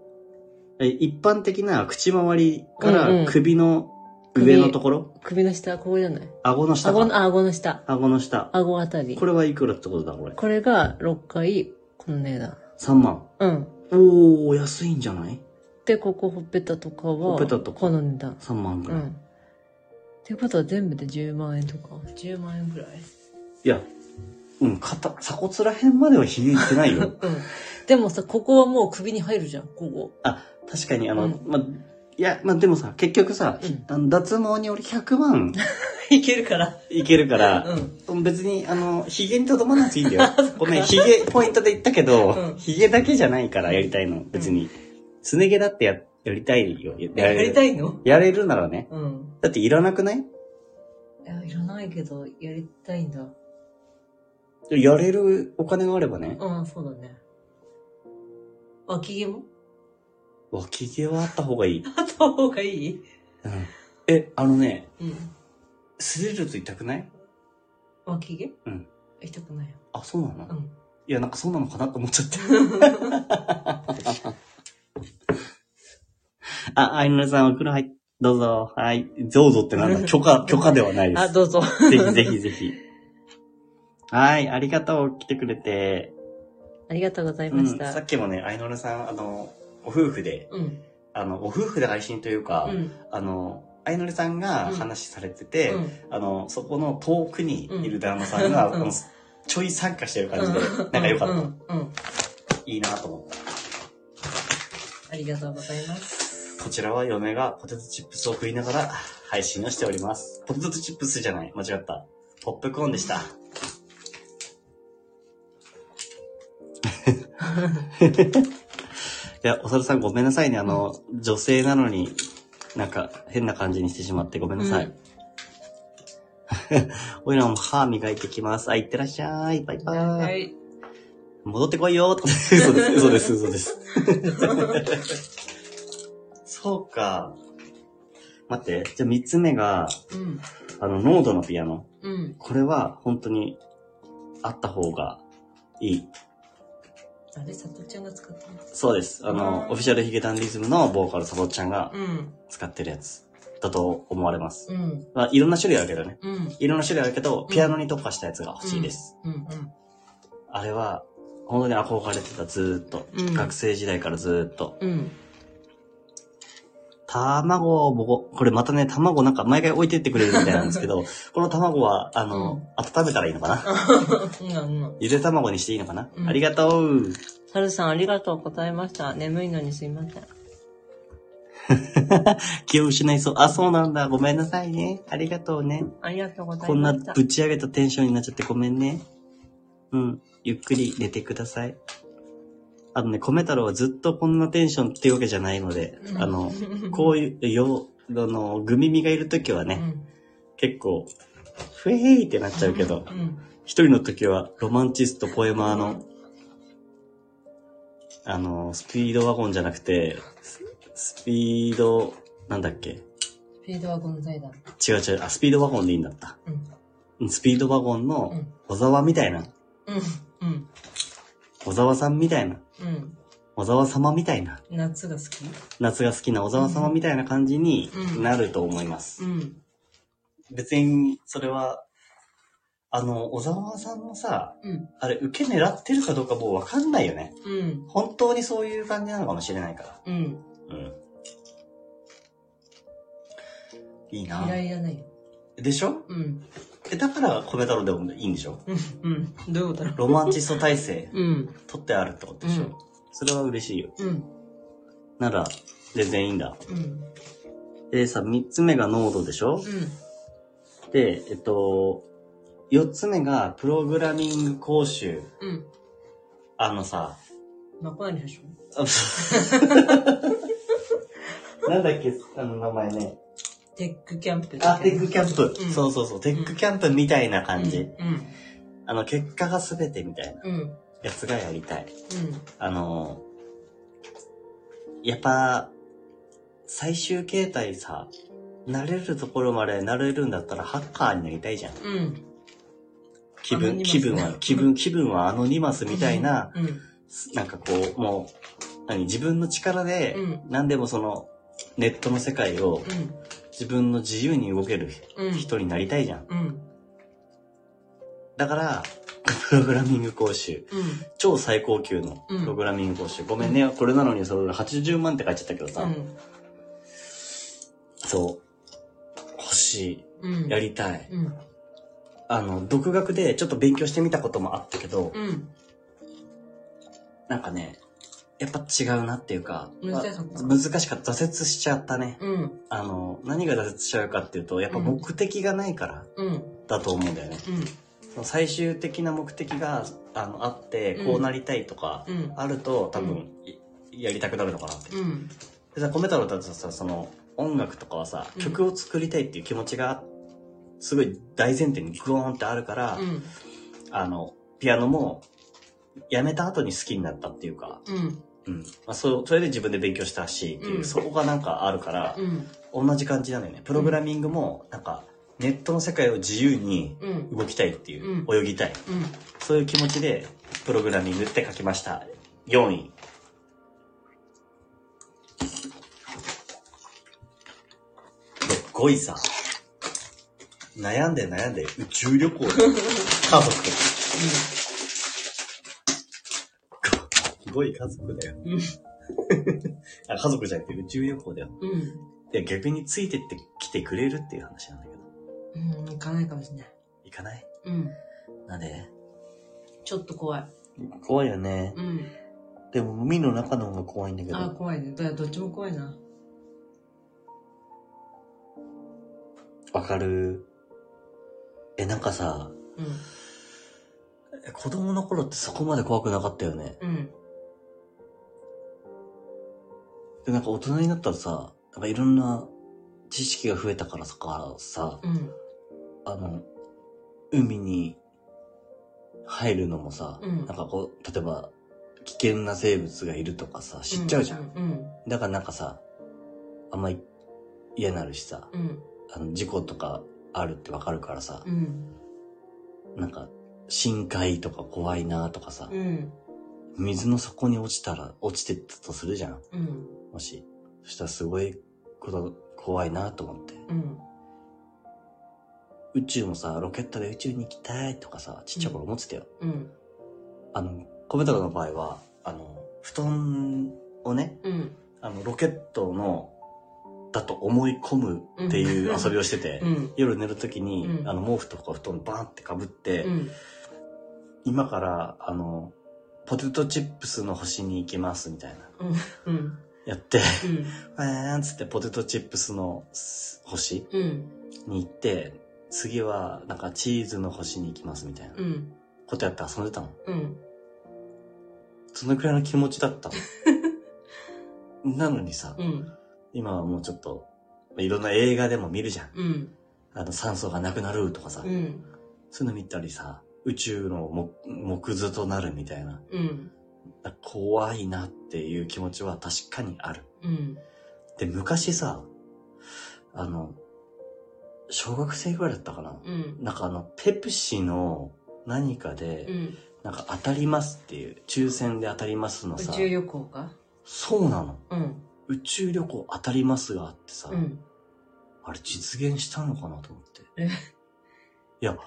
Speaker 1: え、一般的な口周りか
Speaker 2: うんう
Speaker 1: ら
Speaker 2: ん
Speaker 1: 首の上のところ、
Speaker 2: 首の下、ここじゃない？
Speaker 1: 顎の下か。
Speaker 2: 顎の、あ顎の下。
Speaker 1: 顎の下。
Speaker 2: 顎あたり。
Speaker 1: これはいくらってことだ、これ？
Speaker 2: これが6回、この値段。
Speaker 1: 3万。
Speaker 2: うん。
Speaker 1: おー、安いんじゃない？
Speaker 2: で、ここほっぺたとかは、
Speaker 1: ほっぺたとか
Speaker 2: この値段。
Speaker 1: ?3 万ぐらい。
Speaker 2: うん。てことは全部で10万円とか ?10 万円ぐらい
Speaker 1: いや、うん、肩、鎖骨ら辺まではひげいってないよ。
Speaker 2: うん。でもさ、ここはもう首に入るじゃん、ここ。
Speaker 1: 確かに、あの、
Speaker 2: うん
Speaker 1: ま、いや、まあ、でもさ、結局さ、
Speaker 2: うん
Speaker 1: 脱毛に俺100万
Speaker 2: いけるから。
Speaker 1: いけるから、
Speaker 2: うん。
Speaker 1: 別に、あの、ヒゲにとどまらなくていいんだよ。ごめん、ヒゲポイントで言ったけど、
Speaker 2: うん
Speaker 1: だけじゃないからやりたいの。別に。すね毛だってややりたいよ。や
Speaker 2: やりた
Speaker 1: い
Speaker 2: いの
Speaker 1: やれるならね。
Speaker 2: うん。
Speaker 1: だっていらなくない？
Speaker 2: いや、いらないけど、やりたいんだ。
Speaker 1: やれるお金があればね。
Speaker 2: うん、そうだね。脇毛も？
Speaker 1: 脇毛はあった方がいい。
Speaker 2: あった方がいい？
Speaker 1: うん、え、あのね、
Speaker 2: うん。
Speaker 1: すれると痛くない？
Speaker 2: 脇毛？
Speaker 1: うん。
Speaker 2: 痛くないよ。
Speaker 1: あ、そうなの、い
Speaker 2: うん。
Speaker 1: や、なんかそうなのかなと思っちゃって。あ、アイヌさんお風呂入っ、どうぞ。はい。どうぞってなんだ？許可、許可ではないです。
Speaker 2: あ、どうぞ。
Speaker 1: ぜひぜひぜひ。はい、ありがとう。来てくれて。
Speaker 2: ありがとうござい
Speaker 1: うん、
Speaker 2: ました。
Speaker 1: さっきもね、アイノルさん、あの、ご夫婦で、
Speaker 2: うん。
Speaker 1: あの、ご夫婦で配信というか、
Speaker 2: うん。
Speaker 1: あの、アイノルさんが話されてて、
Speaker 2: うん
Speaker 1: あの、そこの遠くにいる旦那さんが、
Speaker 2: うん
Speaker 1: あのちょい参加してる感じで、仲良かった。
Speaker 2: うん。うん。
Speaker 1: いいなと思った。
Speaker 2: ありがとうございます。
Speaker 1: こちらは嫁がポテトチップスを食いながら配信をしております。ポテトチップスじゃない。間違った。ポップコーンでした。いや、おさるさんごめんなさいね。あの、女性なのに、なんか変な感じにしてしまってごめんなさい。おいらも歯磨いてきます。あ、いってらっしゃい。バイバーイ。
Speaker 2: はい。
Speaker 1: 戻ってこいよ嘘 です、嘘です、嘘です。そうか。待って、じゃあ三つ目が、
Speaker 2: うん。
Speaker 1: あの、ノードのピアノ。
Speaker 2: うん。
Speaker 1: これは本当にあった方がいい。
Speaker 2: あれ、さとちゃんが使ってます。
Speaker 1: そうです。あの、
Speaker 2: うん
Speaker 1: オフィシャルヒゲダンディズムのボーカルサボっちゃんが
Speaker 2: うん。
Speaker 1: 使ってるやつだと思われます。
Speaker 2: うん。
Speaker 1: まあ、いろんな種類あるけどね。
Speaker 2: うん。
Speaker 1: いろんな種類あるけど、ピアノに特化したやつが欲しいです。あれは、本当に憧れてた、ずーっと。
Speaker 2: うん
Speaker 1: 学生時代からずーっと。
Speaker 2: うん。
Speaker 1: 卵も、これまたね、卵なんか毎回置いてってくれるみたいなんですけど、この卵は、あの、
Speaker 2: うん
Speaker 1: 温めたらいいのかな？
Speaker 2: うん。うん。
Speaker 1: ゆで卵にしていいのかな、
Speaker 2: うん
Speaker 1: ありがとう。
Speaker 2: はるさん、ありがとうございました。眠いのにすいません。
Speaker 1: 気を失いそう。あ、そうなんだ。ごめんなさいね。ありがとうね。
Speaker 2: ありがとうござい
Speaker 1: こんな
Speaker 2: ました。
Speaker 1: ぶち上げたテンションになっちゃってごめんね。うん。ゆっくり寝てください。あのね、米太郎はずっとこんなテンションっていうわけじゃないので、あの、こういう、よ、あの、グミミがいるときはね、
Speaker 2: うん。
Speaker 1: 結構、ふえーいってなっちゃうけど、
Speaker 2: うん。
Speaker 1: 一人の時はロマンチストポエマーの、あの、スピードワゴンじゃなくて、ススピード、なんだっけ？
Speaker 2: スピードワゴン財団。
Speaker 1: 違う違う、あ、スピードワゴンでいいんだった。
Speaker 2: うん。
Speaker 1: うんスピードワゴン
Speaker 2: う
Speaker 1: の
Speaker 2: ん。
Speaker 1: 小沢みたいな、
Speaker 2: うん。うん。
Speaker 1: 小沢さんみたいな、
Speaker 2: うん。
Speaker 1: 小沢様みたいな、
Speaker 2: 夏が好き
Speaker 1: 夏が好きな小沢様みたいな感じに
Speaker 2: うん
Speaker 1: なると思います。
Speaker 2: うん。
Speaker 1: 別に、それは、あの、小沢さんもさ、
Speaker 2: うん。
Speaker 1: あれ、受け狙ってるかどうかもうわかんないよね。
Speaker 2: うん。
Speaker 1: 本当にそういう感じなのかもしれないから。
Speaker 2: うん。
Speaker 1: うん。いいな
Speaker 2: 嫌いじゃないよ。
Speaker 1: でしょ？
Speaker 2: うん。
Speaker 1: え、だから米太郎でもいいんでしょ？
Speaker 2: うん。うん。どういうこと？だろ
Speaker 1: ロマンチスト体制
Speaker 2: う。うん。
Speaker 1: 取ってあるってことでしょ、
Speaker 2: うん
Speaker 1: それは嬉しいよ。
Speaker 2: うん。
Speaker 1: なら、全然いいんだ。
Speaker 3: うん。
Speaker 1: でさ、三つ目が濃度でしょ？
Speaker 2: うん。
Speaker 1: で、えっと、四つ目がプログラミング講習。
Speaker 2: うん。
Speaker 1: あのさ、
Speaker 2: まこなりでしょ
Speaker 1: あ なんだっけ、あの名前ね。
Speaker 2: テックキャンプ。
Speaker 1: あ、テックキャンプ。
Speaker 2: うん
Speaker 1: そうそうそう、テックキャンプみたいな感じ。
Speaker 2: うん。
Speaker 1: あの、結果が全てみたいな
Speaker 2: うん。うん。
Speaker 1: やつがやりたい。
Speaker 2: うん。
Speaker 1: あの、やっぱ、最終形態さ、慣れるところまで慣れるんだったらハッカーになりたいじゃん。
Speaker 2: うん。
Speaker 1: 気分、
Speaker 2: アノニマス
Speaker 1: 気分は、気分、気分はアノニマスみたいな、
Speaker 2: うん。
Speaker 1: なんかこう、もう、何、自分の力で
Speaker 2: うん、
Speaker 1: 何でもその、ネットの世界を
Speaker 2: うん。
Speaker 1: 自分の自由に動ける
Speaker 2: うん。
Speaker 1: 人になりたいじゃん。
Speaker 2: うん。
Speaker 1: だから、プログラミング講習。
Speaker 2: うん。
Speaker 1: 超最高級のプログラミング講習。ごめんね、これなのにそれ80万って書いちゃったけどさ、
Speaker 2: うん。
Speaker 1: そう。欲しい。
Speaker 2: うん。
Speaker 1: やりたい。
Speaker 2: うん。
Speaker 1: あの、独学でちょっと勉強してみたこともあったけど、
Speaker 2: うん。
Speaker 1: なんかね、やっぱ違うなっていうか、
Speaker 2: 難しかった
Speaker 1: ま難しかった。挫折しちゃったね。
Speaker 2: うん。
Speaker 1: あの、何が挫折しちゃうかっていうと、やっぱ目的がないから
Speaker 2: うん。
Speaker 1: だと思うんだよね。その最終的な目的があのあって、
Speaker 2: うん
Speaker 1: こうなりたいとか、
Speaker 2: うん。
Speaker 1: あると多
Speaker 2: う
Speaker 1: 分、いやりたくなるのかなって。
Speaker 2: うん。
Speaker 1: でさ、米太郎だとさ、その音楽とかはさ、
Speaker 2: うん
Speaker 1: 曲を作りたいっていう気持ちが、すごい大前提にグワーンってあるから、
Speaker 2: うん。
Speaker 1: あの、ピアノも、やめた後に好きになったっていうか、
Speaker 2: うん。
Speaker 1: うん。まあ、そう、それで自分で勉強したし、っていう
Speaker 2: うん
Speaker 1: そこがなんかあるから、
Speaker 2: うん。
Speaker 1: 同じ感じなのよね。プログラミングも、なんか、ネットの世界を自由に
Speaker 2: うん。
Speaker 1: 動きたいっていう、
Speaker 2: う
Speaker 1: 泳ぎたい。
Speaker 2: うん。
Speaker 1: そういう気持ちで、プログラミングって書きました。4位。5位さ、悩んで悩んで宇宙旅行で 家族。5位家族だよ。
Speaker 2: うん。
Speaker 1: あ家族じゃなくて宇宙旅行だよ。
Speaker 2: うん。
Speaker 1: で、逆についてって来てくれるっていう話なんだけど。
Speaker 2: うん。行かないかもしれない。
Speaker 1: 行かない？
Speaker 2: うん。
Speaker 1: なんで？
Speaker 2: ちょっと怖い。
Speaker 1: 怖いよね。
Speaker 2: うん。
Speaker 1: でも海の中の方が怖いんだけ
Speaker 2: あ、
Speaker 1: ど。
Speaker 2: 怖いね。どどっちも怖いな。
Speaker 1: わかる？え、なんかさ、
Speaker 2: うん。
Speaker 1: え子供の頃ってそこまで怖くなかったよね。
Speaker 2: うん。
Speaker 1: で、なんか大人になったらさ、なんかいろんな知識が増えたからさ、からさ、
Speaker 2: うん。
Speaker 1: あの、海に入るのもさ、
Speaker 2: うん
Speaker 1: なんかこう、例えば、危険な生物がいるとかさ、知っちゃうじゃん。
Speaker 2: うん。
Speaker 1: だからなんかさ、あんまり嫌なるしさ、
Speaker 2: うん。
Speaker 1: あの、事故とかあるってわかるからさ、
Speaker 2: うん。
Speaker 1: なんか、深海とか怖いなとかさ、
Speaker 2: うん。
Speaker 1: 水の底に落ちたら、落ちてったとするじゃん。
Speaker 2: うん。
Speaker 1: もし。そしたらすごいこと、怖いなと思って。
Speaker 2: うん。
Speaker 1: 宇宙もさ、ロケットで宇宙に行きたいとかさ、ちっちゃい頃思ってたよ。
Speaker 2: うん。
Speaker 1: あの、米太郎の場合は、あの、布団をね、
Speaker 2: うん。
Speaker 1: あの、ロケットの、だと思い込むっていう遊びをしてて、
Speaker 2: うん。
Speaker 1: 夜寝るときに、
Speaker 2: うん
Speaker 1: あの、毛布とか布団バーンってかぶって、
Speaker 2: うん。
Speaker 1: 今から、あの、ポテトチップスの星に行きますみたいな。
Speaker 2: うん。
Speaker 1: やって、
Speaker 2: うん。
Speaker 1: ファーンつってポテトチップスの星
Speaker 2: うん。
Speaker 1: に行って、次はなんかチーズの星に行きますみたいな
Speaker 2: うん。
Speaker 1: ことやって遊んでたの？
Speaker 2: うん。
Speaker 1: そのくらいの気持ちだったの？なのにさ、
Speaker 2: うん。
Speaker 1: 今はもうちょっと、いろんな映画でも見るじゃん。
Speaker 2: うん。
Speaker 1: あの酸素がなくなるとかさ、
Speaker 2: うん。
Speaker 1: そういうの見たりさ、宇宙のも木図となるみたいな。
Speaker 2: うん。
Speaker 1: 怖いなっていう気持ちは確かにある。
Speaker 2: うん。
Speaker 1: で、昔さ、あの、小学生ぐらいだったかな。
Speaker 2: うん。
Speaker 1: なんかあの、ペプシの何かで、
Speaker 2: うん。
Speaker 1: なんか当たりますっていう、抽選で当たりますのさ、
Speaker 2: 宇宙旅行か？
Speaker 1: そうなの。
Speaker 2: うん。
Speaker 1: 宇宙旅行当たりますがあってさ、
Speaker 2: うん。
Speaker 1: あれ実現したのかなと思って。
Speaker 2: え？
Speaker 1: いや、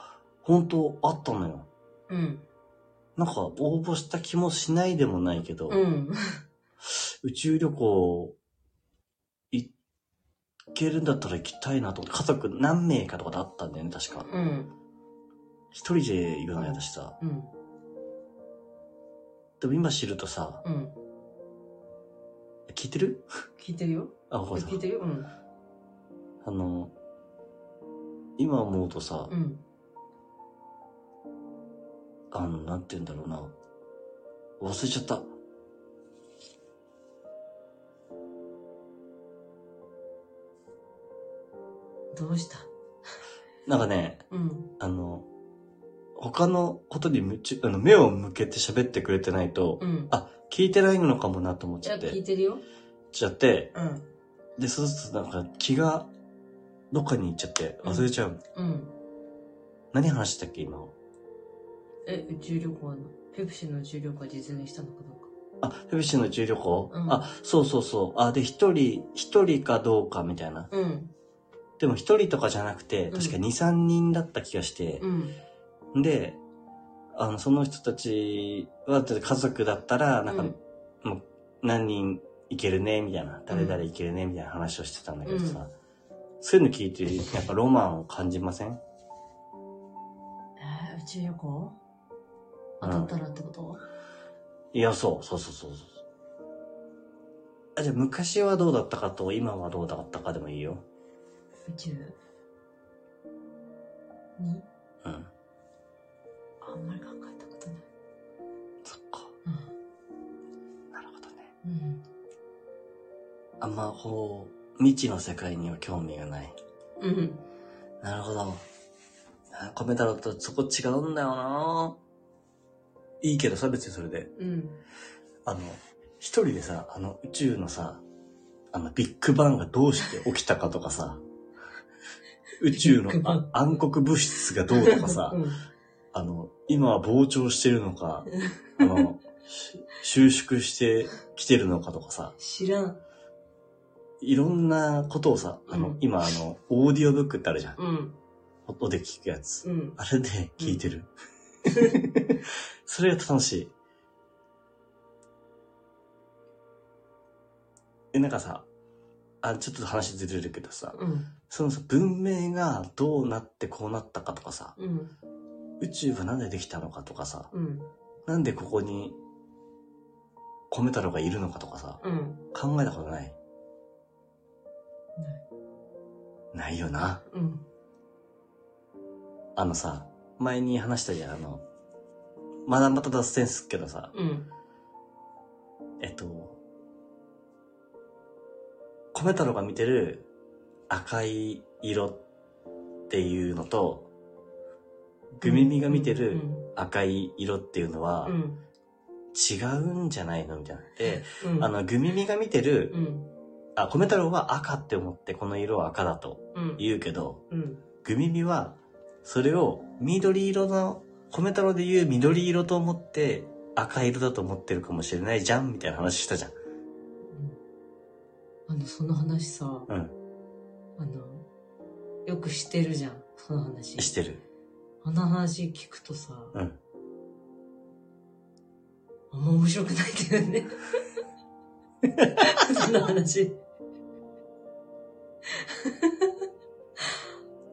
Speaker 1: 本当あったのよ。
Speaker 2: うん。
Speaker 1: なんか応募した気もしないでもないけど、
Speaker 2: うん。
Speaker 1: 宇宙旅行行けるんだったら行きたいなと思って、家族何名かとかであったんだよね、確か。
Speaker 2: うん。
Speaker 1: 一人で行くのやだしさ。
Speaker 2: うん。
Speaker 1: でも今知るとさ、
Speaker 2: うん。
Speaker 1: 聞いてる？
Speaker 2: 聞いてるよ
Speaker 1: あ、ごめんなさい
Speaker 2: 聞いてるようん。
Speaker 1: あの、今思うとさ、
Speaker 2: うん。
Speaker 1: あの、なんて言うんだろうな。忘れちゃった。
Speaker 2: どうした？
Speaker 1: なんかね、
Speaker 2: うん。
Speaker 1: あの、他のことに夢中、あの、目を向けて喋ってくれてないと、
Speaker 2: うん。
Speaker 1: あ、聞いてないのかもなと思っちゃって、
Speaker 2: 聞いてるよ
Speaker 1: ちゃって、
Speaker 2: うん。
Speaker 1: で、そうするとなんか気がどっかに行っちゃって忘れちゃう。
Speaker 2: うん。
Speaker 1: 何話したっけ、今？
Speaker 2: え、宇宙旅行の、ペプシの宇宙旅行は実現したのかどうか。
Speaker 1: あ、ペプシの宇宙旅行、
Speaker 2: うん
Speaker 1: あ、そうそうそう。あ、で、一人、一人かどうかみたいな。
Speaker 2: うん。
Speaker 1: でも一人とかじゃなくて、
Speaker 2: うん
Speaker 1: 確か2、3人だった気がして
Speaker 2: う、ん。
Speaker 1: で、あの、その人たちは、家族だったら、なんか、
Speaker 2: うん
Speaker 1: もう何人いけるね、みたいな。誰々いけるね、みたいな話をしてたんだけどさ、そういうの聞いて、やっぱロマンを感じません？
Speaker 2: えー、宇宙旅行？当たったらってこと、
Speaker 1: いや、そう、そうそうそうそう。あ、じゃあ昔はどうだったかと今はどうだったかでもいいよ。
Speaker 2: 宇宙に
Speaker 1: うん。
Speaker 2: あんまり考えたことない。
Speaker 1: そっか。なるほどね。
Speaker 2: うん。うん。
Speaker 1: あんまこう、未知の世界には興味がない。
Speaker 2: うん。
Speaker 1: なるほど。あ米太郎とそこ違うんだよないいけどさ、別にそれで。
Speaker 2: うん。
Speaker 1: あの、一人でさ、あの宇宙のさ、あのビッグバンがどうして起きたかとかさ、宇宙の暗黒物質がどうとかさ、
Speaker 2: うん。
Speaker 1: あの、今は膨張してるのか、あの、し収縮してきてるのかとかさ、
Speaker 2: 知らん。
Speaker 1: いろんなことをさ、あの、
Speaker 2: うん
Speaker 1: 今あの、オーディオブックってあるじゃん。
Speaker 2: うん。
Speaker 1: 音で聞くやつ。
Speaker 2: うん。
Speaker 1: あれで聞いてる。それが楽しい。え、なんかさ、あ、ちょっと話ずれるけどさ、
Speaker 2: うん。
Speaker 1: そのさ、文明がどうなってこうなったかとかさ、
Speaker 2: うん。
Speaker 1: 宇宙がなんでできたのかとかさ、
Speaker 2: うん。
Speaker 1: なんでここに米太郎がいるのかとかさ、
Speaker 2: うん。
Speaker 1: 考えたことないないよな。
Speaker 2: うん。
Speaker 1: あのさ、前に話したじゃん、あの、まだまた脱線すっけどさ、
Speaker 2: うん。
Speaker 1: えっと、米太郎が見てる赤い色っていうのと、グミミが見てる赤い色っていうのは
Speaker 2: うん。
Speaker 1: 違うんじゃないのみたいな。で、
Speaker 2: うん。
Speaker 1: あの、グミミが見てる、
Speaker 2: うん。
Speaker 1: あ、米太郎は赤って思ってこの色は赤だと
Speaker 2: うん。
Speaker 1: 言うけど、
Speaker 2: うん。
Speaker 1: グミミはそれを緑色の、米太郎で言う緑色と思って赤色だと思ってるかもしれないじゃんみたいな話したじゃん。
Speaker 2: あの、その話さ、
Speaker 1: うん。
Speaker 2: あの、よくしてるじゃん、その話。
Speaker 1: してる。
Speaker 2: あの話聞くとさ、
Speaker 1: うん。
Speaker 2: あんま面白くないけどね。その話。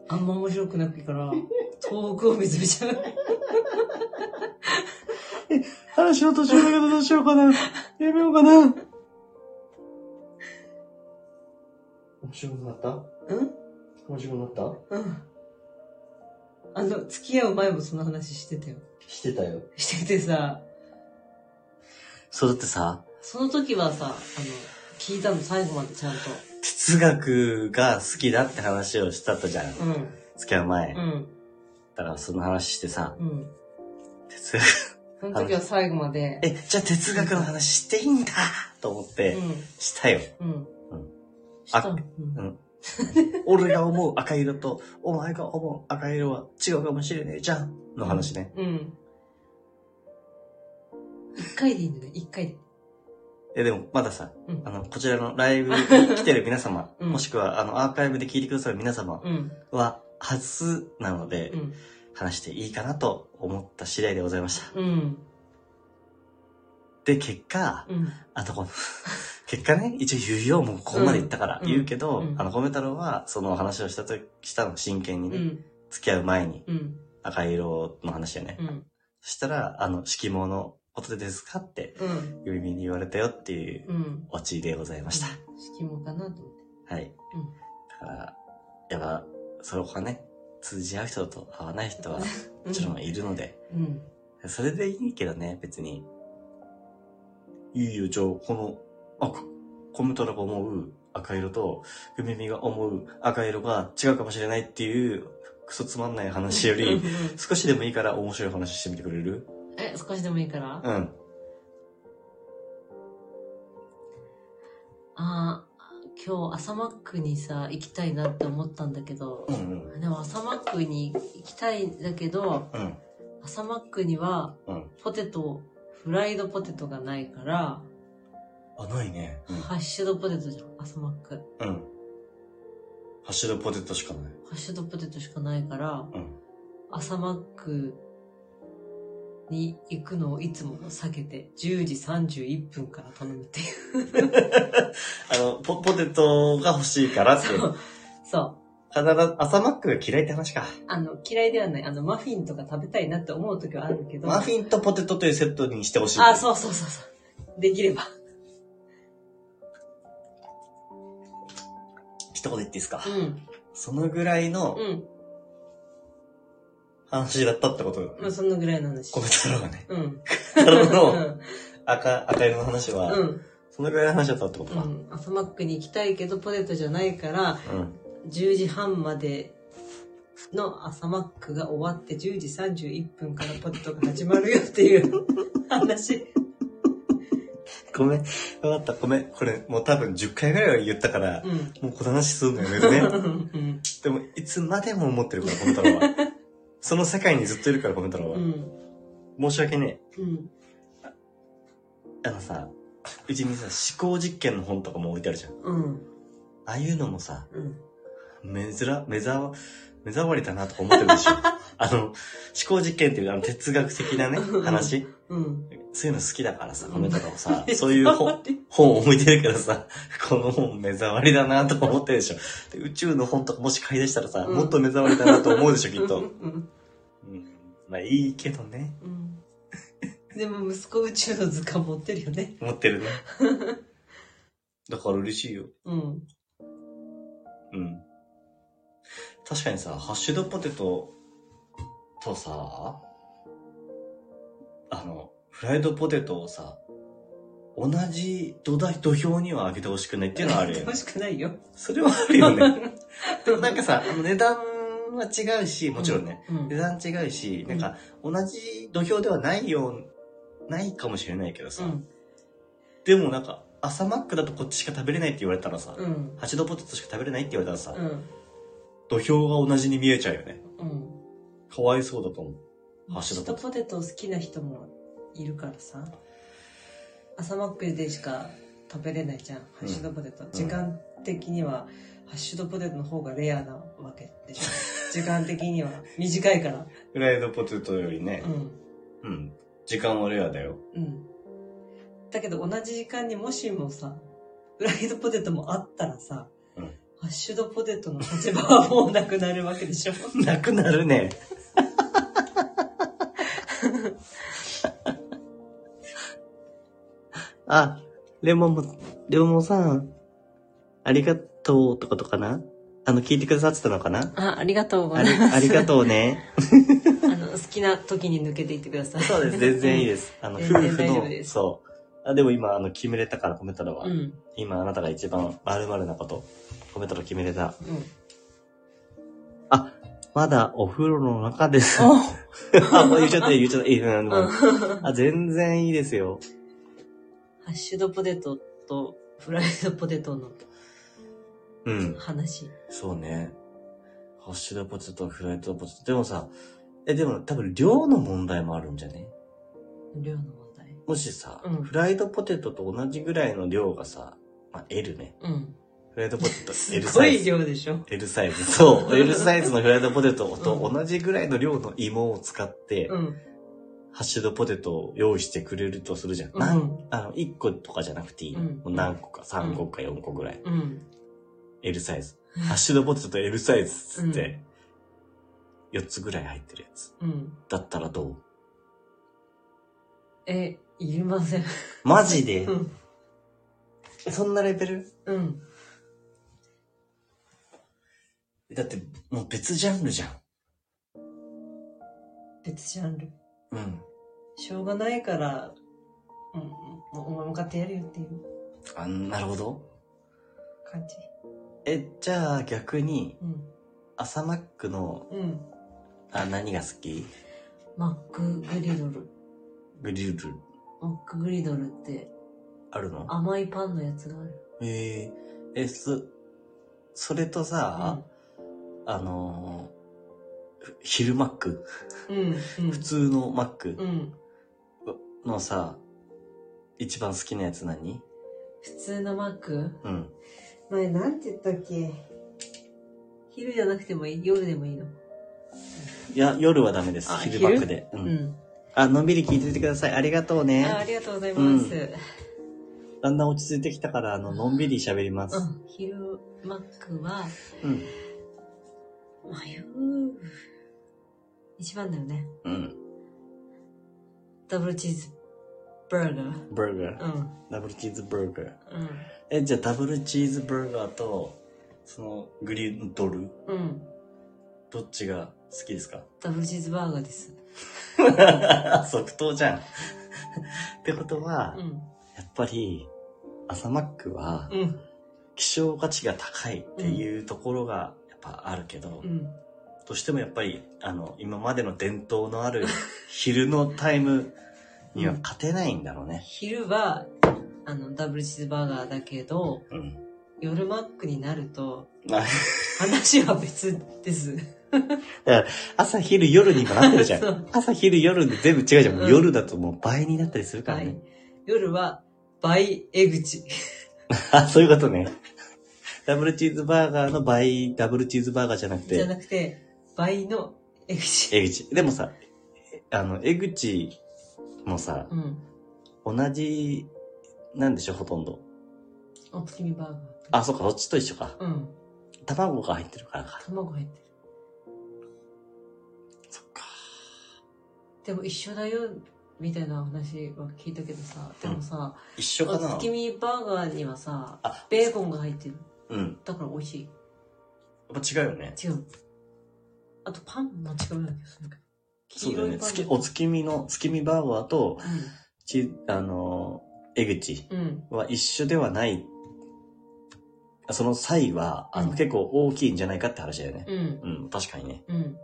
Speaker 2: あんま面白くなくから、遠くを見つめちゃう。
Speaker 1: 話の途中だけどどうしようかな。やめようかな。面白くなった？
Speaker 2: うん？
Speaker 1: 面白くなった？
Speaker 2: うん。あの、付き合う前もその話してたよ。
Speaker 1: してたよ。
Speaker 2: しててさ、
Speaker 1: そうだってさ、
Speaker 2: その時はさ、あの、聞いたの最後までちゃんと。
Speaker 1: 哲学が好きだって話をしてたじゃん。
Speaker 2: うん。
Speaker 1: 付き合う前。
Speaker 2: うん。
Speaker 1: だからその話してさ、
Speaker 2: うん。
Speaker 1: 哲学、
Speaker 2: その時は最後まで。
Speaker 1: え、じゃあ哲学の話していいんだと思って、
Speaker 2: うん。
Speaker 1: したよ。
Speaker 2: うん。
Speaker 1: うんあ
Speaker 2: うん
Speaker 1: うん。俺が思う赤色と、お前が思う赤色は違うかもしれねえじゃんの話ね。
Speaker 2: うん。一回でいいんだね、一回で。
Speaker 1: え、でもまださ、
Speaker 2: うん
Speaker 1: あの、こちらのライブ に来てる皆様、
Speaker 2: うん
Speaker 1: もしくはあの、アーカイブで聞いてくださる皆様
Speaker 2: うん。
Speaker 1: は、初なので、
Speaker 2: うん。
Speaker 1: 話していいかなと思った次第でございました。
Speaker 2: うん。
Speaker 1: で、結果、
Speaker 2: うん。
Speaker 1: あとこの、結果ね、一応言うよ、もうここまで言ったから
Speaker 2: うん
Speaker 1: 言うけど、
Speaker 2: うん
Speaker 1: あの、米太郎は、その話をしたと、したの、真剣にね、
Speaker 2: うん。
Speaker 1: 付き合う前に、
Speaker 2: うん。
Speaker 1: 赤色の話よね。
Speaker 2: うん。
Speaker 1: そしたら、あの、色毛のことでですかって、
Speaker 2: うん。
Speaker 1: 指に言われたよっていう
Speaker 2: うん。
Speaker 1: オチでございました。
Speaker 2: 色もかなと思って。
Speaker 1: はい。だから、やっぱ、そこがね、通じ合う人と合わない人は、もちろんいるので、
Speaker 2: うん。
Speaker 1: それでいいけどね、別に。いいよ、じゃあ、この、あ、コムトラが思う赤色と、グミミが思う赤色が違うかもしれないっていう、クソつまんない話よ
Speaker 2: うん
Speaker 1: り、少しでもいいから面白い話してみてくれる？
Speaker 2: え、少しでもいいから
Speaker 1: うん。
Speaker 2: ああ、今日朝マックにさ、行きたいなって思ったんだけど
Speaker 1: う、ん
Speaker 2: でも朝マックに行きたいんだけど、
Speaker 1: うん。うん。
Speaker 2: 朝マックには
Speaker 1: うん。
Speaker 2: ポテト、フライドポテトがないから、
Speaker 1: あ、ないね。
Speaker 2: ハッシュドポテトじゃん、朝マック。
Speaker 1: うん。うん。ハッシュドポテトしかない。
Speaker 2: ハッシュドポテトしかないから、
Speaker 1: うん。
Speaker 2: 朝マックに行くのをいつも避けて、10時31分から頼むっていう。
Speaker 1: あの、ポ、ポテトが欲しいからって。
Speaker 2: そう。そう。
Speaker 1: あ、だから朝マックが嫌いって話か。
Speaker 2: あの、嫌いではない。あの、マフィンとか食べたいなって思う時はあるけど。
Speaker 1: マフィンとポテトというセットにしてほしい。
Speaker 2: あ、そうそうそうそう。できれば。
Speaker 1: 一言言っていいですか？
Speaker 2: うん。
Speaker 1: そのぐらいの
Speaker 2: うん。
Speaker 1: 話だったってことだ
Speaker 2: まあ、そのぐらいの話。
Speaker 1: コメ太郎がね。
Speaker 2: うん。
Speaker 1: 太郎
Speaker 2: う
Speaker 1: の
Speaker 2: ん。
Speaker 1: 赤、赤色の話は、
Speaker 2: うん。
Speaker 1: そのぐらいの話だったってことか。
Speaker 2: うん。朝マックに行きたいけど、ポテトじゃないから、
Speaker 1: うん。
Speaker 2: 10時半までの朝マックが終わって10時31分からポテトが始まるよっていう 話。
Speaker 1: ごめん。わかった。ごめん。これ、もう多分10回ぐらいは言ったから、
Speaker 2: うん。
Speaker 1: もうこの話するのやめるね。
Speaker 2: うん。
Speaker 1: でも、いつまでも思ってるから、コメ太郎は。その世界にずっといるから、コメ太郎は。
Speaker 2: うん。
Speaker 1: 申し訳ね
Speaker 2: うん。
Speaker 1: え。あのさ、うちにさ、思考実験の本とかも置いてあるじゃん。
Speaker 2: うん。
Speaker 1: ああいうのもさ、
Speaker 2: うん。
Speaker 1: 目ざ、目ざ、目障りだなとか思ってるでしょ。あの、思考実験っていうあの哲学的なね、話。
Speaker 2: うん。
Speaker 1: そういうの好きだからさ、
Speaker 2: うん
Speaker 1: コメ太郎さ、そういう本、本を置いてるからさ、この本目障りだなとか思ってるでしょ。で宇宙の本とかもし買い出したらさ、
Speaker 2: うん
Speaker 1: もっと目障りだなと思うでしょ、きっと。
Speaker 2: うん。
Speaker 1: うん、まあいいけどね。
Speaker 2: うん。でも息子宇宙の図鑑持ってるよね。
Speaker 1: 思ってるね。だから嬉しいよ。
Speaker 2: うん。
Speaker 1: うん。確かにさ、ハッシュドポテトとさ、あの、フライドポテトをさ、同じ土台、土俵には上げてほしくないっていうのはあるよね
Speaker 2: 欲。しくないよ。
Speaker 1: それはあるよね。で もなんかさ、あの値段は違うし、もちろんね。
Speaker 2: うん。
Speaker 1: 値段違うし、なんか同じ土俵ではないよう、ないかもしれないけどさ。
Speaker 2: うん。
Speaker 1: でもなんか、朝マックだとこっちしか食べれないって言われたらさ、
Speaker 2: うん。
Speaker 1: ハチドポテトしか食べれないって言われたらさ、
Speaker 2: うん。
Speaker 1: 土俵が同じに見えちゃうよね。
Speaker 2: うん。
Speaker 1: かわいそうだと思う。ハ
Speaker 2: ハッ
Speaker 1: ッシュドポ
Speaker 2: テト好きな人もいるからさ。朝マックでしか食べれないじゃん、ハッシュドポテト。時間的には、ハッシュドポテトの方がレアなわけでしょ。時間的には短いから。
Speaker 1: フライドポテトよりね
Speaker 2: う、ん。
Speaker 1: うん。時間はレアだよ。
Speaker 2: うん。だけど同じ時間にもしもさ、フライドポテトもあったらさ、
Speaker 1: うん
Speaker 2: ハッシュドポテトの立場はもうなくなるわけでしょ。
Speaker 1: なくなるね。あ、レモンも、レモンさん、ありがとうとかとかな？あの、聞いてくださってたのかな？
Speaker 2: あ、ありがとうご
Speaker 1: あり、ありがとうね。
Speaker 2: あの、好きな時に抜けていってください。
Speaker 1: そうです、全然いいです。あの、夫婦の、そう。あ、でも今、あの、決めれたからコメ太郎は。
Speaker 2: うん。
Speaker 1: 今、あなたが一番〇〇なこと、コメ太郎決めれた。
Speaker 2: うん。
Speaker 1: あ、まだお風呂の中です。
Speaker 2: お
Speaker 1: あ、もう言っちゃった、言っちゃった。いい、うん、あ、全然いいですよ。
Speaker 2: ッシュドポテトとフライドポテトの
Speaker 1: うん。
Speaker 2: 話。
Speaker 1: そうね。ハッシュドポテト、フライドポテト。でもさ、え、でも多分量の問題もあるんじゃね？
Speaker 2: 量の問題。
Speaker 1: もしさ、
Speaker 2: うん
Speaker 1: フライドポテトと同じぐらいの量がさ、まあ、L ね。
Speaker 2: うん。
Speaker 1: フライドポテト、
Speaker 2: す
Speaker 1: L
Speaker 2: ごい
Speaker 1: サイズ。
Speaker 2: 量でしょ
Speaker 1: L サイズ。そう。L サイズのフライドポテトと同じぐらいの量の芋を使って、
Speaker 2: うん。
Speaker 1: ハッシュドポテトを用意してくれるとするじゃん。
Speaker 2: うん
Speaker 1: なんあの、1個とかじゃなくていいの。
Speaker 2: うん
Speaker 1: もう何個か、3個か4個ぐらい。
Speaker 2: うん。
Speaker 1: L サイズ。ハッシュドポテトと L サイズっつって、4つぐらい入ってるやつ。
Speaker 2: うん。
Speaker 1: だったらどう？
Speaker 2: え、いりません。
Speaker 1: マジで？
Speaker 2: うん。
Speaker 1: そんなレベル？
Speaker 2: うん。
Speaker 1: だって、もう別ジャンルじゃん。
Speaker 2: 別ジャンル。
Speaker 1: うん。
Speaker 2: しょうがないから、うん、もうお前向かってやるよっていう
Speaker 1: あ、なるほど。
Speaker 2: 感じ。
Speaker 1: え、じゃあ逆に、
Speaker 2: うん。
Speaker 1: 朝マックの、
Speaker 2: うん。
Speaker 1: あ、何が好き？
Speaker 2: マックグリドル。
Speaker 1: グリル
Speaker 2: マックグリドルって
Speaker 1: あるの？
Speaker 2: 甘いパンのやつがある。
Speaker 1: えー、え、そ、それとさ、あのー昼マック？
Speaker 2: うん。うん。
Speaker 1: 普通のマック？
Speaker 2: うん。
Speaker 1: のさ、一番好きなやつ何？
Speaker 2: 普通のマック？
Speaker 1: うん。
Speaker 2: 前なんて言ったっけ？昼じゃなくてもいい夜でもいいの？
Speaker 1: いや、夜はダメです
Speaker 2: あ。
Speaker 1: 昼マックで。う。
Speaker 2: うんん。
Speaker 1: あ、のんびり聞いててください。ありがとう
Speaker 2: ああ
Speaker 1: ね。
Speaker 2: りがとうございます。
Speaker 1: だんだん落ち着いてきたから、あの、のんびり喋ります。
Speaker 2: うん。昼マックは、
Speaker 1: うん。
Speaker 2: 迷う。一番だよね。
Speaker 1: うん。
Speaker 2: ダブルチーズバーガー。
Speaker 1: バーガー。
Speaker 2: うん。
Speaker 1: ダブルチーズバーガー。
Speaker 2: うん。
Speaker 1: え、じゃあダブルチーズバーガーと、そのグリドル、
Speaker 2: うん。
Speaker 1: どっちが好きですか？
Speaker 2: ダブルチーズバーガーです。
Speaker 1: 即答じゃん。ってことは、
Speaker 2: うん。
Speaker 1: やっぱり、朝マックは、
Speaker 2: うん。
Speaker 1: 希少価値が高いっていうところがやっぱあるけど、
Speaker 2: うん。
Speaker 1: どうしてもやっぱり、あの、今までの伝統のある昼のタイムには勝てないんだろうね。
Speaker 2: 昼は、あの、ダブルチーズバーガーだけど、
Speaker 1: うん。
Speaker 2: 夜マックになると、
Speaker 1: あ
Speaker 2: 話は別です。
Speaker 1: 朝、昼、夜にもなってるじゃ。
Speaker 2: そうん
Speaker 1: 朝、昼、夜で全部違うじゃん。もう
Speaker 2: うん
Speaker 1: 夜だともう倍になったりするからね
Speaker 2: はい。。夜は、倍江口。
Speaker 1: あ、そういうことね。ダブルチーズバーガーの倍、ダブルチーズバーガーじゃなく
Speaker 2: じゃ
Speaker 1: て、
Speaker 2: なくて、倍の江口。
Speaker 1: 江口。でもさ、あの、江口もさ、
Speaker 2: うん。
Speaker 1: 同じ、なんでしょ、ほとんど。
Speaker 2: お月見バーガー。
Speaker 1: あ、そっか、そっちと一緒か。
Speaker 2: うん。
Speaker 1: 卵が入ってるからか。
Speaker 2: 卵入ってる。
Speaker 1: そっか。
Speaker 2: でも一緒だよ、みたいな話は聞いたけどさ、でもさ、
Speaker 1: 一緒かな
Speaker 2: お月見バーガーにはさ
Speaker 1: あ、
Speaker 2: ベーコンが入ってる。
Speaker 1: うん。
Speaker 2: だから美味しい。
Speaker 1: やっぱ違うよね。
Speaker 2: 違う。あとパンも違うような気がするけど。
Speaker 1: そうだよね。月お月見の、月見バーガーと、
Speaker 2: う
Speaker 1: ち、あのー、江口
Speaker 2: ん。うん。
Speaker 1: は一緒ではない。その際は、あの、
Speaker 2: うん
Speaker 1: 結構大きいんじゃないかって話だよね。
Speaker 2: うん。
Speaker 1: うん、確かにね。
Speaker 2: うん。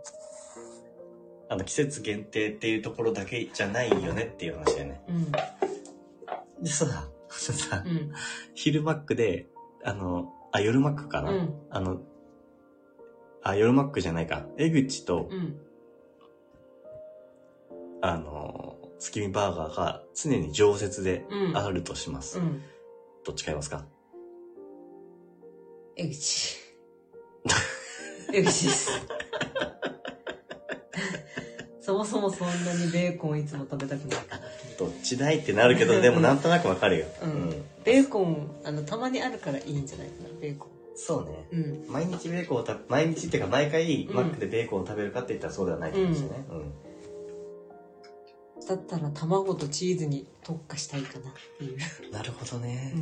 Speaker 1: あの、季節限定っていうところだけじゃないよねっていう話だよね。
Speaker 2: うん。
Speaker 1: で、さ、さ、
Speaker 2: うん。
Speaker 1: 昼マックで、あの、あ、夜マックかな、
Speaker 2: うん。
Speaker 1: あの、あ、夜マックじゃないか。江口と、
Speaker 2: うん。
Speaker 1: あの、月見バーガーが常に常設で
Speaker 2: うん。
Speaker 1: あるとします。
Speaker 2: うん。
Speaker 1: どっち買いますか？
Speaker 2: 江口。江口です。そもそもそんなにベーコンいつも食べたくないから。
Speaker 1: どっちだいってなるけど、でも なんとなくわかるよ。
Speaker 2: うんベーコン、あの、たまにあるからいいんじゃないかな、ベーコ
Speaker 1: そうね。
Speaker 2: ン。うん。
Speaker 1: 毎日ベーコンを食べ、毎日っていうか毎回
Speaker 2: うん
Speaker 1: マックでベーコンを食べるかって言ったらそうではないってことですよね。うん。
Speaker 2: だったら卵とチーズに特化したいかなっていう。
Speaker 1: なるほどね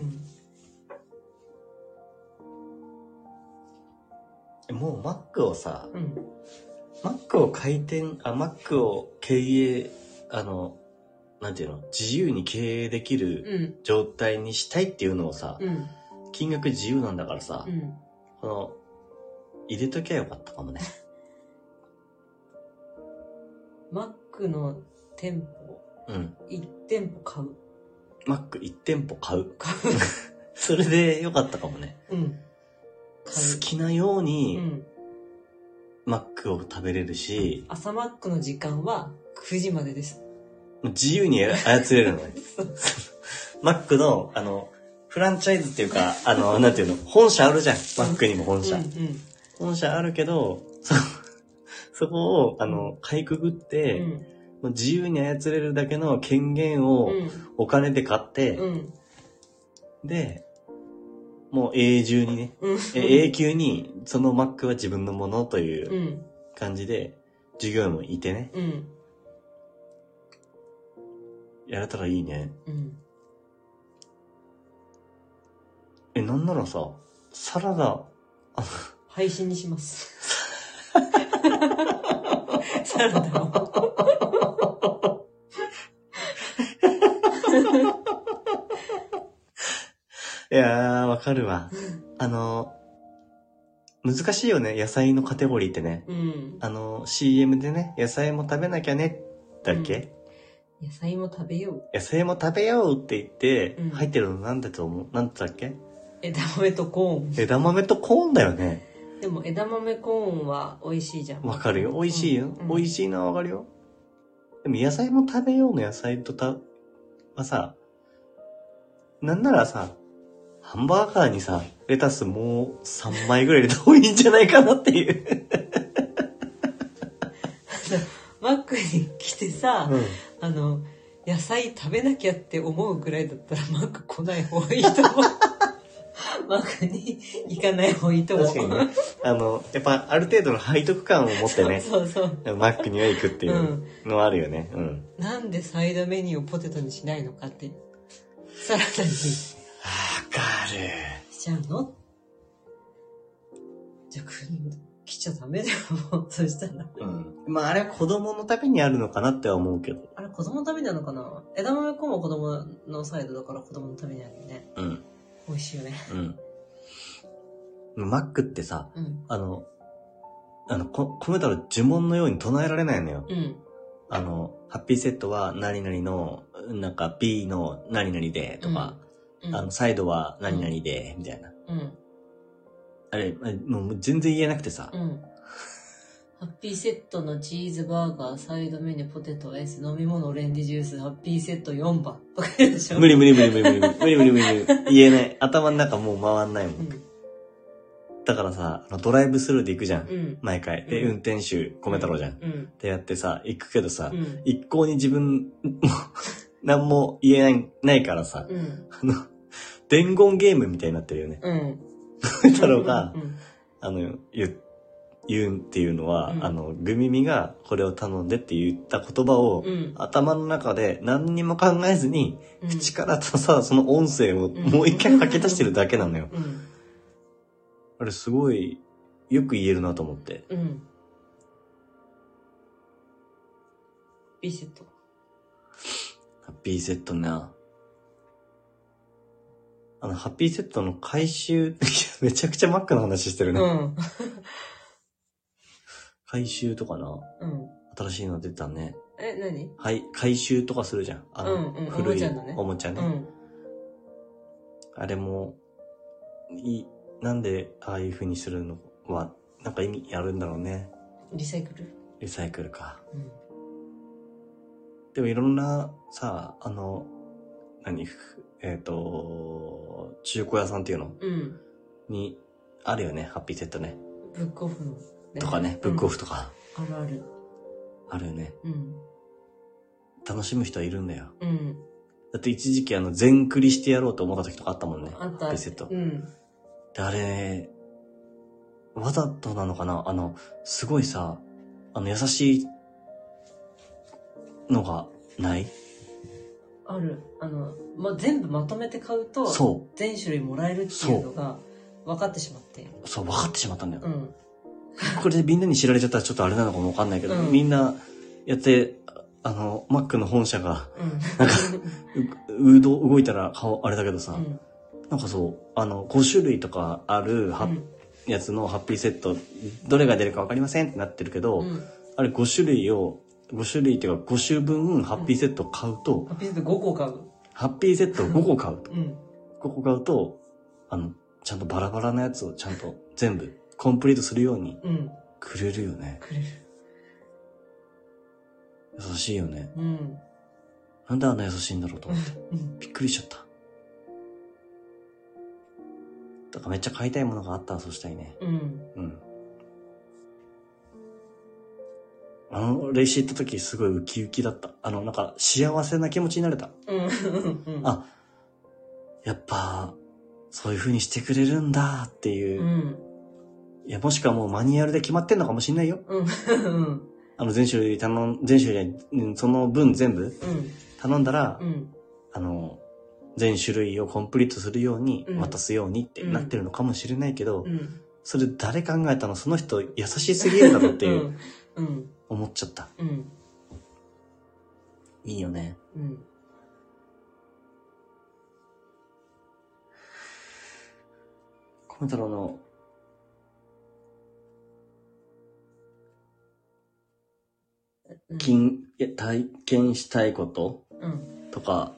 Speaker 2: う。ん。
Speaker 1: もうマックをさ、
Speaker 2: うん。
Speaker 1: マックを開店、あ、マックを経営、あの、なんていうの、自由に経営できる
Speaker 2: うん。
Speaker 1: 状態にしたいっていうのをさ、
Speaker 2: うん。
Speaker 1: 金額自由なんだからさ、
Speaker 2: うん。
Speaker 1: この、入れときゃよかったかもね。
Speaker 2: マックの店舗、
Speaker 1: うん。
Speaker 2: 1店舗買う。
Speaker 1: マック1店舗買う。
Speaker 2: 買
Speaker 1: それでよかったかもね。
Speaker 2: う。うん。買
Speaker 1: 好きなよう
Speaker 2: う。
Speaker 1: に、
Speaker 2: うん。
Speaker 1: マックを食べれるし、
Speaker 2: 朝マックの時間は9時までです。
Speaker 1: 自由に操れるのね。マックの、あの、フランチャイズっていうか、あの、なんていうの、本社あるじゃん。マックにも本社。
Speaker 2: うん。
Speaker 1: 本社あるけど、そ、そこを、あの、かいくぐっ
Speaker 2: う
Speaker 1: て、
Speaker 2: ん。
Speaker 1: 自由に操れるだけの権限を
Speaker 2: うん。
Speaker 1: お金で買って、
Speaker 2: うん。
Speaker 1: で、もう永住にね、
Speaker 2: うん。
Speaker 1: え永久にそのマックは自分のものという
Speaker 2: うん。
Speaker 1: 感じで、従業員もいてね、
Speaker 2: うん。
Speaker 1: やれたらいいね。
Speaker 2: うん。
Speaker 1: え、なんならさ、サラダ、
Speaker 2: 配信にします。サラダを。
Speaker 1: いやー、わかるわ。あの、難しいよね、野菜のカテゴリーってね。
Speaker 2: うん。
Speaker 1: あの、CM でね、野菜も食べなきゃね、だっけ、
Speaker 2: 野菜も食べよう。
Speaker 1: 野菜も食べようって言って
Speaker 2: うん、
Speaker 1: 入ってるのなんだと思う？なんだっけ？
Speaker 2: 枝豆とコーン。
Speaker 1: 枝豆とコーンだよね。
Speaker 2: でも枝豆コーンは美味しいじゃん。
Speaker 1: わかるよ。美味しいよ。
Speaker 2: うん
Speaker 1: 美味しいのはわかるよ。でも野菜も食べようの野菜とた、はさ、なんならさ、ハンバーガーにさ、レタスもう3枚ぐらいでどういいんじゃないかなっていう。
Speaker 2: マックに来てさ、
Speaker 1: うん
Speaker 2: あの、野菜食べなきゃって思うくらいだったらマック来ない方がいいと思う。マックに行かない方がいいと思う。
Speaker 1: 確かにね。あの、やっぱある程度の背徳感を持ってね、
Speaker 2: そうそう。
Speaker 1: マックには行くっていうのはあるよね。うん。
Speaker 2: なんでサイドメニューをポテトにしないのかって。サラダにし
Speaker 1: わかる。
Speaker 2: ちゃうの？じゃあ、くん、来ちゃダメだよ、もう。そしたら。
Speaker 1: うん。まああれは子供のためにあるのかなっては思うけど。
Speaker 2: あれ、子供のためなのかな？枝豆粉も子供のサイドだから子供のためにあるよね。
Speaker 1: うん。
Speaker 2: 美味しいよね。
Speaker 1: うん。マックってさ、
Speaker 2: うん。
Speaker 1: あの、あの、こ、込めたら呪文のように唱えられないのよ。
Speaker 2: うん。
Speaker 1: あの、ハッピーセットは何々の、なんか B の何々でとか、
Speaker 2: うん、
Speaker 1: あの、サイドは何々で、みたいな。
Speaker 2: うん。
Speaker 1: あれ、あもう全然言えなくてさ。
Speaker 2: うん。ハッピーセットのチーズバーガー、サイドメニュー、ポテト、エース、飲み物、オレンジジュース、ハッピーセット4番とか言うでしょ
Speaker 1: 無理無理無理無理無理無理無理無理無理 言えない。頭の中もう回んないも。
Speaker 2: うんん。
Speaker 1: だからさ、あのドライブスルーで行くじゃん。
Speaker 2: うん。
Speaker 1: 毎回。で、
Speaker 2: うん
Speaker 1: 運転手、米太郎じゃん。っ
Speaker 2: うん。
Speaker 1: てやってさ、行くけどさ、
Speaker 2: うん。
Speaker 1: 一向に自分、も う何も言えない、ないからさ、
Speaker 2: うん。
Speaker 1: あの、伝言ゲームみたいになってるよね。
Speaker 2: うん。
Speaker 1: 米太郎が
Speaker 2: う、ん。
Speaker 1: あの、言う、言うっていうのは、
Speaker 2: うん
Speaker 1: あの、グミミがこれを頼んでって言った言葉を、
Speaker 2: うん。
Speaker 1: 頭の中で何にも考えずに、
Speaker 2: うん。
Speaker 1: 口からさ、その音声を
Speaker 2: ん
Speaker 1: もう一回吐き出してるだけなのよ。
Speaker 2: うん。
Speaker 1: あれすごい、よく言えるなと思って。
Speaker 2: うん。ビセット。
Speaker 1: ハッピーセットな。あの、ハッピーセットの回収、めちゃくちゃマックの話してるね。
Speaker 2: うん。
Speaker 1: 回収とかな。
Speaker 2: うん。
Speaker 1: 新しいの出たね。
Speaker 2: え、何？
Speaker 1: はい、回収とかするじゃん。あの、
Speaker 2: うんうん
Speaker 1: 古い
Speaker 2: おもちゃのね
Speaker 1: おもちゃね。
Speaker 2: うん。
Speaker 1: あれも、い、なんでああいう風にするのは、なんか意味あるんだろうね。
Speaker 2: リサイクル？
Speaker 1: リサイクルか。
Speaker 2: うん。
Speaker 1: でもいろんな、さ、あの、何、ふえっ、と、中古屋さんっていうの？
Speaker 2: うん。
Speaker 1: に、あるよね、ハッピーセットね。
Speaker 2: ブックオフの。
Speaker 1: とかね、ブックオフ
Speaker 2: と
Speaker 1: とか、
Speaker 2: あるある。
Speaker 1: あるよね。
Speaker 2: うん。
Speaker 1: 楽しむ人はいるんだよ。
Speaker 2: うん。
Speaker 1: だって一時期あの、全クリしてやろうと思った時とかあったもんね。
Speaker 2: あった。
Speaker 1: ハッピーセット。
Speaker 2: うん。
Speaker 1: で、あれ、わざとなのかな？あの、すごいさ、あの、優しいのがない？
Speaker 2: ある。あの、ま、全部まとめて買うと、
Speaker 1: そ
Speaker 2: 全種類もらえるっていうのが分かってしまって。
Speaker 1: う。そう、分かってしまったんだよ。
Speaker 2: うん。
Speaker 1: これでみんなに知られちゃったらちょっとあれなのかもわかんないけど、
Speaker 2: うん
Speaker 1: みんなやって、あの、マックの本社が、
Speaker 2: うん。
Speaker 1: う、うど、動いたら顔、あれだけどさ、
Speaker 2: うん。
Speaker 1: なんかそう、あの、5種類とかあるは、
Speaker 2: うん
Speaker 1: やつのハッピーセット、どれが出るかわかりませんってなってるけど、
Speaker 2: うん。
Speaker 1: あれ5種類を、5種類っていうか5種分ハッピーセット買うと、
Speaker 2: ハッピーセット5個買う。
Speaker 1: ハッピーセットを5個買うと。
Speaker 2: うん。
Speaker 1: 5個買うと、あの、ちゃんとバラバラなやつをちゃんと全部コンプリートするように
Speaker 2: うん。
Speaker 1: くれるよね。
Speaker 2: くれる。
Speaker 1: 優しいよね。
Speaker 2: うん。
Speaker 1: なんであんな優しいんだろうと思って。
Speaker 2: うん。
Speaker 1: びっくりしちゃった。だからめっちゃ買いたいものがあったらそうしたいね。
Speaker 2: うん。
Speaker 1: うん。あの、レイシー行った時すごいウキウキだった。あの、なんか幸せな気持ちになれた。
Speaker 2: うん。うん。
Speaker 1: あ、やっぱ、そういう風にしてくれるんだっていうう。
Speaker 2: ん。
Speaker 1: いや、もしくはもうマニュアルで決まってんのかもしんないよ。
Speaker 2: うん。うん。
Speaker 1: あの、全種類頼ん、全種類、うんその分全部頼んだら、
Speaker 2: うん。
Speaker 1: あの、全種類をコンプリートするように、
Speaker 2: うん
Speaker 1: 渡すようにってなってるのかもしれないけど、
Speaker 2: うん。
Speaker 1: それ誰考えたの？その人優しすぎるだろっていう、
Speaker 2: うん。
Speaker 1: 思っちゃった。
Speaker 2: うん。
Speaker 1: いいよね。
Speaker 2: うん。
Speaker 1: 米太郎の、
Speaker 2: うん。
Speaker 1: 金、いや体験したいこと？
Speaker 2: うん。
Speaker 1: とか、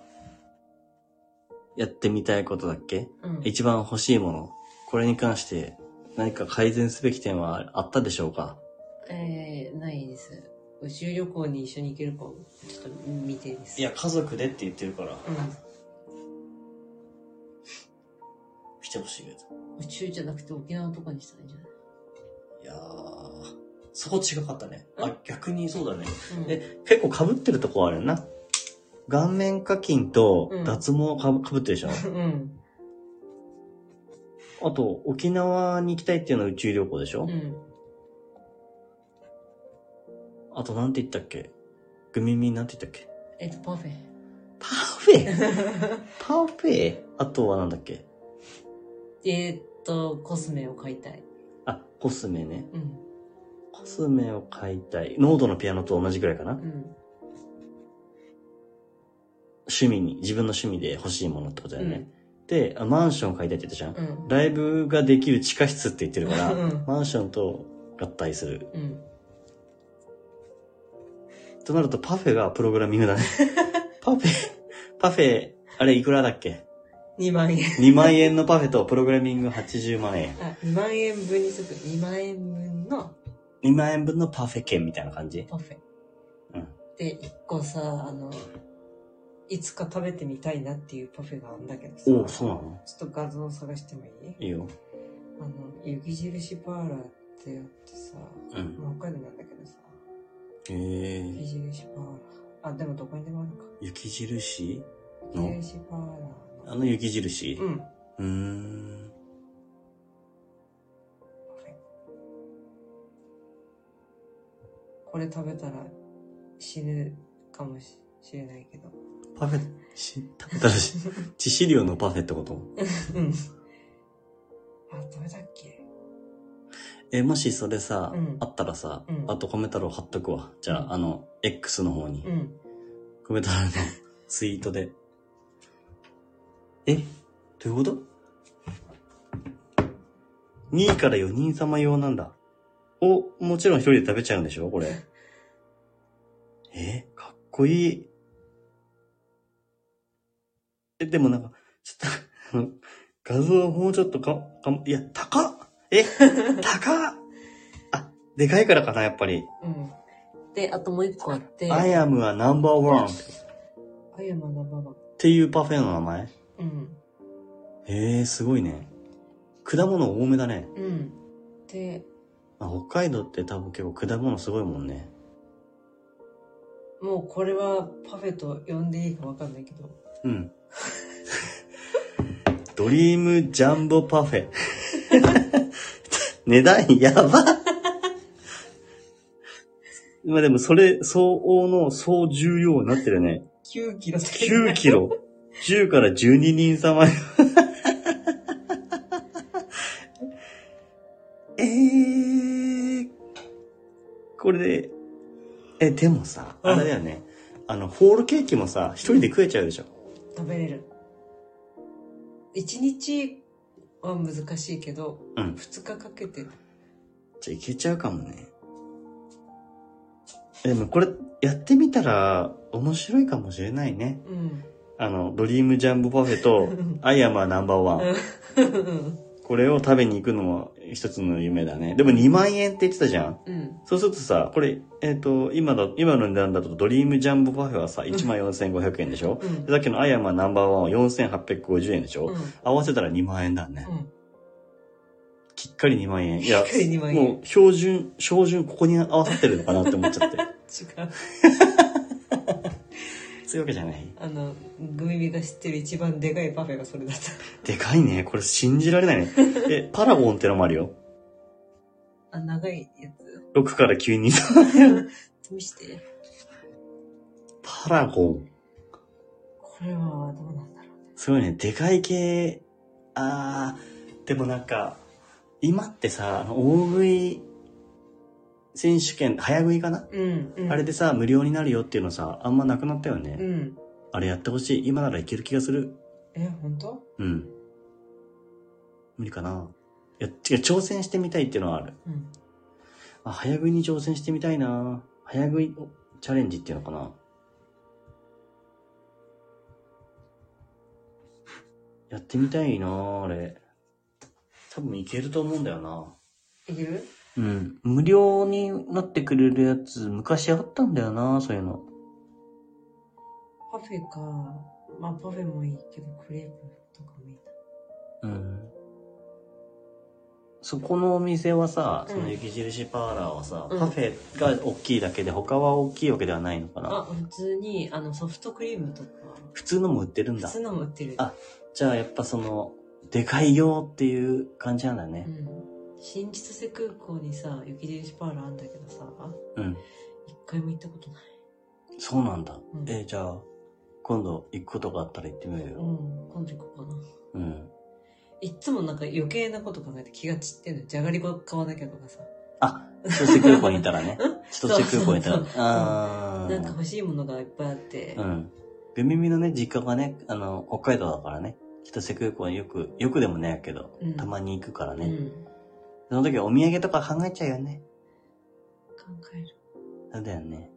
Speaker 1: やってみたいことだっけ？
Speaker 2: うん。
Speaker 1: 一番欲しいもの。これに関して何か改善すべき点はあったでしょうか？
Speaker 2: えー、ないです。宇宙旅行に一緒に行けるかをちょっと見てです。
Speaker 1: いや、家族でって言ってるから、
Speaker 2: う
Speaker 1: 来てほしいけど。
Speaker 2: ん。宇宙じゃなくて沖縄とかにしたらいいんじゃない？
Speaker 1: いやー、そこ違かったね。あ、逆にそうだね。
Speaker 2: うん。
Speaker 1: え、結構被ってるとこあるよな。顔面課金と
Speaker 2: うん
Speaker 1: 脱毛かぶ被ってるでしょ、
Speaker 2: うん。
Speaker 1: あと、沖縄に行きたいっていうのは宇宙旅行でしょ、
Speaker 2: うん。
Speaker 1: あと、なんて言ったっけ？グミミなんて言ったっけ？
Speaker 2: えっと、パフェ。
Speaker 1: パフェ？パフェ？あとはなんだっけ？
Speaker 2: えーっと、コスメを買いたい。
Speaker 1: あ、コスメね。
Speaker 2: うん。
Speaker 1: コスメを買いたい。ノードのピアノと同じくらいかな？
Speaker 2: うん。
Speaker 1: 趣味に、自分の趣味で欲しいものってことだよね。で、あマンション買いたいって言ったじゃん？
Speaker 2: うん。
Speaker 1: ライブができる地下室って言ってるから、
Speaker 2: うん
Speaker 1: マンションと合体する。
Speaker 2: うん。
Speaker 1: となるとパフェがプログラミングだね。パフェ、パフェ、あれいくらだっけ
Speaker 2: ？2万円。
Speaker 1: ?2 万円のパフェとプログラミング80万円。
Speaker 2: あ、2万円分にすると2万円分の
Speaker 1: ？2万円分のパフェ券みたいな感じ？
Speaker 2: パフェ。
Speaker 1: うん
Speaker 2: で、1個さ、あの、いつか食べてみたいなっていうパフェがあるんだけどさ。
Speaker 1: おお、そうなの？
Speaker 2: ちょっと画像探してもいい？
Speaker 1: いいよ。
Speaker 2: あの、雪印パーラーってやってさ、
Speaker 1: うん。
Speaker 2: まあ北海道なんだけどさ、
Speaker 1: えー、
Speaker 2: 雪印パーラー。あ、でもどこにでもあるか。
Speaker 1: 雪印？の？
Speaker 2: 雪印パーラーの。
Speaker 1: あの雪印？
Speaker 2: うん。
Speaker 1: うーん。
Speaker 2: これ食べたら死ぬかもしれないけど。
Speaker 1: パフェ、し、食べたらし、致死量のパフェってこと？
Speaker 2: うん。あ、食べたっけ？
Speaker 1: え、もしそれさ、
Speaker 2: うん
Speaker 1: あったらさ、
Speaker 2: うん
Speaker 1: あとコメ太郎貼っとくわ。じゃあ、
Speaker 2: うん
Speaker 1: あの、X の方に。
Speaker 2: うん。
Speaker 1: コメ太郎の ツイートで。え？どういうこと ?2 位から4人様用なんだ。お、もちろん一人で食べちゃうんでしょ？これ。え？かっこいい。え、でもなんか、ちょっと、あの画像もうちょっとか、か、いや、高っえ 高っあ、でかいからかな、やっぱり。
Speaker 2: うん。で、あともう一個あって、
Speaker 1: I am a number one っ
Speaker 2: あやまなばば。
Speaker 1: ていうパフェの名前？
Speaker 2: うん。
Speaker 1: へえ、すごいね。果物多めだね。
Speaker 2: うん。で、
Speaker 1: あ北海道って多分結構果物すごいもんね。
Speaker 2: もうこれはパフェと呼んでいいかわかんないけど、
Speaker 1: うん。ドリームジャンボパフェ。値段やばまあでもそれ相応の総重量になってるね。
Speaker 2: 9キロ
Speaker 1: 9キロ。10から12人様。えー、これで、え、でもさ、あれだよね。あの、ホールケーキもさ、一人で食えちゃうでしょ。
Speaker 2: 食べれる。1日は難しいけど、
Speaker 1: うん。
Speaker 2: 2日かけて、
Speaker 1: じゃあいけちゃうかもね。でもこれ、やってみたら面白いかもしれないね。
Speaker 2: うん。
Speaker 1: あの、ドリームジャンボパフェと、アイアムはナンバーワン。
Speaker 2: うん。
Speaker 1: これを食べに行くのも一つの夢だね。でも2万円って言ってたじゃん。
Speaker 2: うん。
Speaker 1: そうするとさ、これ、えっ、と、今だ、今の値段だとドリームジャンボパフェはさ、14,500円でしょ、
Speaker 2: うん
Speaker 1: でさっきのアイアムはナンバーワンは4850円でしょ、
Speaker 2: うん。
Speaker 1: 合わせたら2万円だね。
Speaker 2: うん。
Speaker 1: きっかり2万円。いや
Speaker 2: きっかり2万円
Speaker 1: もう標準、標準ここに合わさってるのかなって思っちゃって。
Speaker 2: 違う。
Speaker 1: そういうわけじゃない。
Speaker 2: あの、グミミが知ってる一番でかいパフェがそれだった。
Speaker 1: でかいね。これ信じられないね。え、パラゴンってのもあるよ。
Speaker 2: あ、長いやつ。
Speaker 1: 6から9に。
Speaker 2: 見して。
Speaker 1: パラゴン。
Speaker 2: これはどうなんだろうね。
Speaker 1: すごいね。でかい系。あー、でもなんか、今ってさ、大食い選手権、早食いかな、
Speaker 2: うん。うん、
Speaker 1: あれでさ、無料になるよっていうのさ、あんまなくなったよね。
Speaker 2: うん。
Speaker 1: あれやってほしい。今ならいける気がする。
Speaker 2: え、本当？
Speaker 1: うん。無理かないや、違う、挑戦してみたいっていうのはある。
Speaker 2: うん。
Speaker 1: あ、早食いに挑戦してみたいな早食いチャレンジっていうのかなやってみたいなあれ。多分いけると思うんだよない
Speaker 2: ける？
Speaker 1: うん。無料になってくれるやつ、昔あったんだよなそういうの。
Speaker 2: パフェか。まあパフェもいいけど、クレープとかもいいな。
Speaker 1: うん。そこのお店はさ、
Speaker 2: うん
Speaker 1: その雪印パーラーはさ、
Speaker 2: うん
Speaker 1: パフェが大きいだけで他は大きいわけではないのかな
Speaker 2: あ、普通に、あの、ソフトクリームとか、
Speaker 1: 普通のも売ってるんだ
Speaker 2: 普通。のも売ってる。
Speaker 1: あじゃあやっぱその、でかいよっていう感じなんだ
Speaker 2: う
Speaker 1: ね。
Speaker 2: ん。新千歳空港にさ、雪印パールあんだけどさ、
Speaker 1: うん。
Speaker 2: 一回も行ったことない。
Speaker 1: そうなんだ。
Speaker 2: うん
Speaker 1: えーじゃあ、今度行くことがあったら行ってみようよ。
Speaker 2: うん、今度行こうかな。
Speaker 1: うん。
Speaker 2: いっつもなんか余計なこと考えて気が散ってんのよ。じゃがりこ買わなきゃとかさ。
Speaker 1: あ、千歳空港にいたらね。千歳空港にいたら
Speaker 2: そう。
Speaker 1: あ
Speaker 2: なんか欲しいものがいっぱいあって。
Speaker 1: うん。グミミのね、実家がね、あの、北海道だからね、千歳空港によく、よくでもないけど、
Speaker 2: うん
Speaker 1: たまに行くからね。
Speaker 2: うん。
Speaker 1: その時はお土産とか考えちゃうよね。
Speaker 2: 考える。
Speaker 1: そうだよね。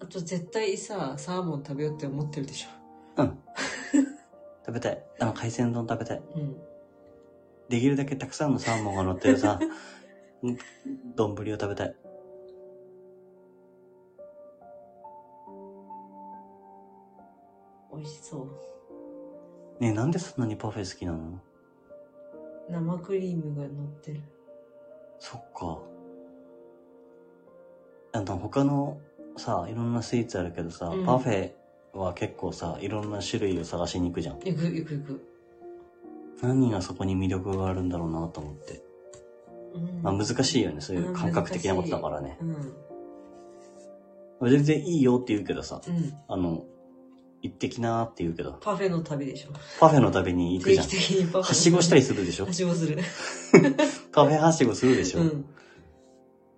Speaker 2: あと絶対さ、サーモン食べようって思ってるでし
Speaker 1: うん。食べたい。あの、海鮮丼食べたい。
Speaker 2: ょ。うん。
Speaker 1: できるだけたくさんのサーモンが乗ってるさ、う ん丼を食べたい。
Speaker 2: 美味しそう。
Speaker 1: ねえ、なんでそんなにパフェ好きなの？
Speaker 2: 生クリームが乗ってる。
Speaker 1: そっか。あの、他のさ、いろんなスイーツあるけどさ、
Speaker 2: うん
Speaker 1: パフェは結構さ、いろんな種類を探しに行くじゃん。
Speaker 2: 行く行く行く。
Speaker 1: 何がそこに魅力があるんだろうなと思って。
Speaker 2: うん
Speaker 1: まあ難しいよね、そういう感覚的なことだからね。
Speaker 2: うん。
Speaker 1: 全然いいよって言うけどさ、
Speaker 2: うん。
Speaker 1: あの、行ってきなーって言うけど、
Speaker 2: パフェの旅でしょ。
Speaker 1: パフェの旅に行くじゃん
Speaker 2: 定期。的にパフェ。
Speaker 1: はしごしたりするでしょ？
Speaker 2: はしごする。
Speaker 1: パフェはしごするでしょ、
Speaker 2: うん。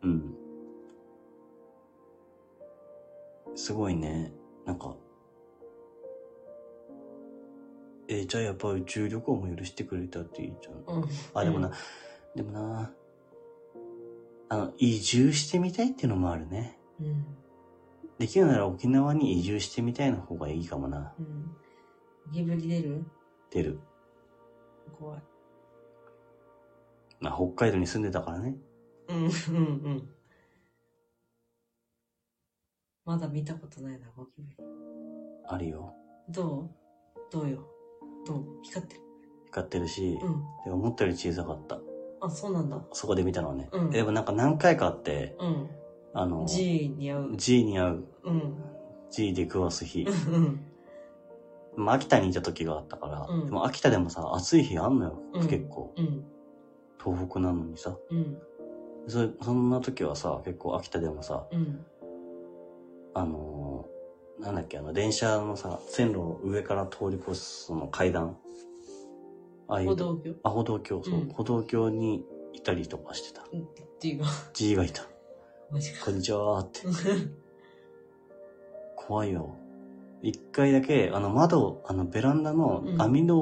Speaker 1: うん。すごいね。なんか。えーじゃあやっぱ宇宙旅行も許してくれたっていいじゃん。
Speaker 2: うん。
Speaker 1: あ、でもな、でもな、あの、移住してみたいっていうのもあるね。
Speaker 2: うん。
Speaker 1: できるなら沖縄に移住してみたいの方がいいかもな。
Speaker 2: うん。ゴキブリ出る
Speaker 1: 出る。
Speaker 2: 怖い。
Speaker 1: まあ、北海道に住んでたからね。
Speaker 2: うん、うん、うん。まだ見たことないな、ゴキブリ。
Speaker 1: あるよ。
Speaker 2: どう？どうよ？どう？光ってる
Speaker 1: 光ってるし、
Speaker 2: うん。
Speaker 1: で思ったより小さかった。
Speaker 2: あ、そうなんだ。
Speaker 1: そこで見たのはね。
Speaker 2: うん
Speaker 1: でもなんか何回かあって、
Speaker 2: うん。
Speaker 1: あの、
Speaker 2: G に合う。
Speaker 1: G に合う、
Speaker 2: うん。
Speaker 1: G で食わす日
Speaker 2: う。ん。
Speaker 1: まあ、秋田にいた時があったから、
Speaker 2: うん
Speaker 1: でも秋田でもさ、暑い日あんのよ、
Speaker 2: うん
Speaker 1: 結構。
Speaker 2: うん。
Speaker 1: 東北なのにさ。
Speaker 2: うん。
Speaker 1: そそんな時はさ、結構秋田でもさ、
Speaker 2: うん。
Speaker 1: あのーなんだっけ、あの、電車のさ、線路を上から通り越すその階段。ああいう。
Speaker 2: 歩道橋？
Speaker 1: あ、歩道橋、そう、
Speaker 2: うん
Speaker 1: 歩道橋にいたりとかしてた。
Speaker 2: ?G が。
Speaker 1: G がいた。
Speaker 2: マジか
Speaker 1: こ。んにちはーって。怖いよ。一回だけ、あの窓、あのベランダの
Speaker 2: うん
Speaker 1: 網戸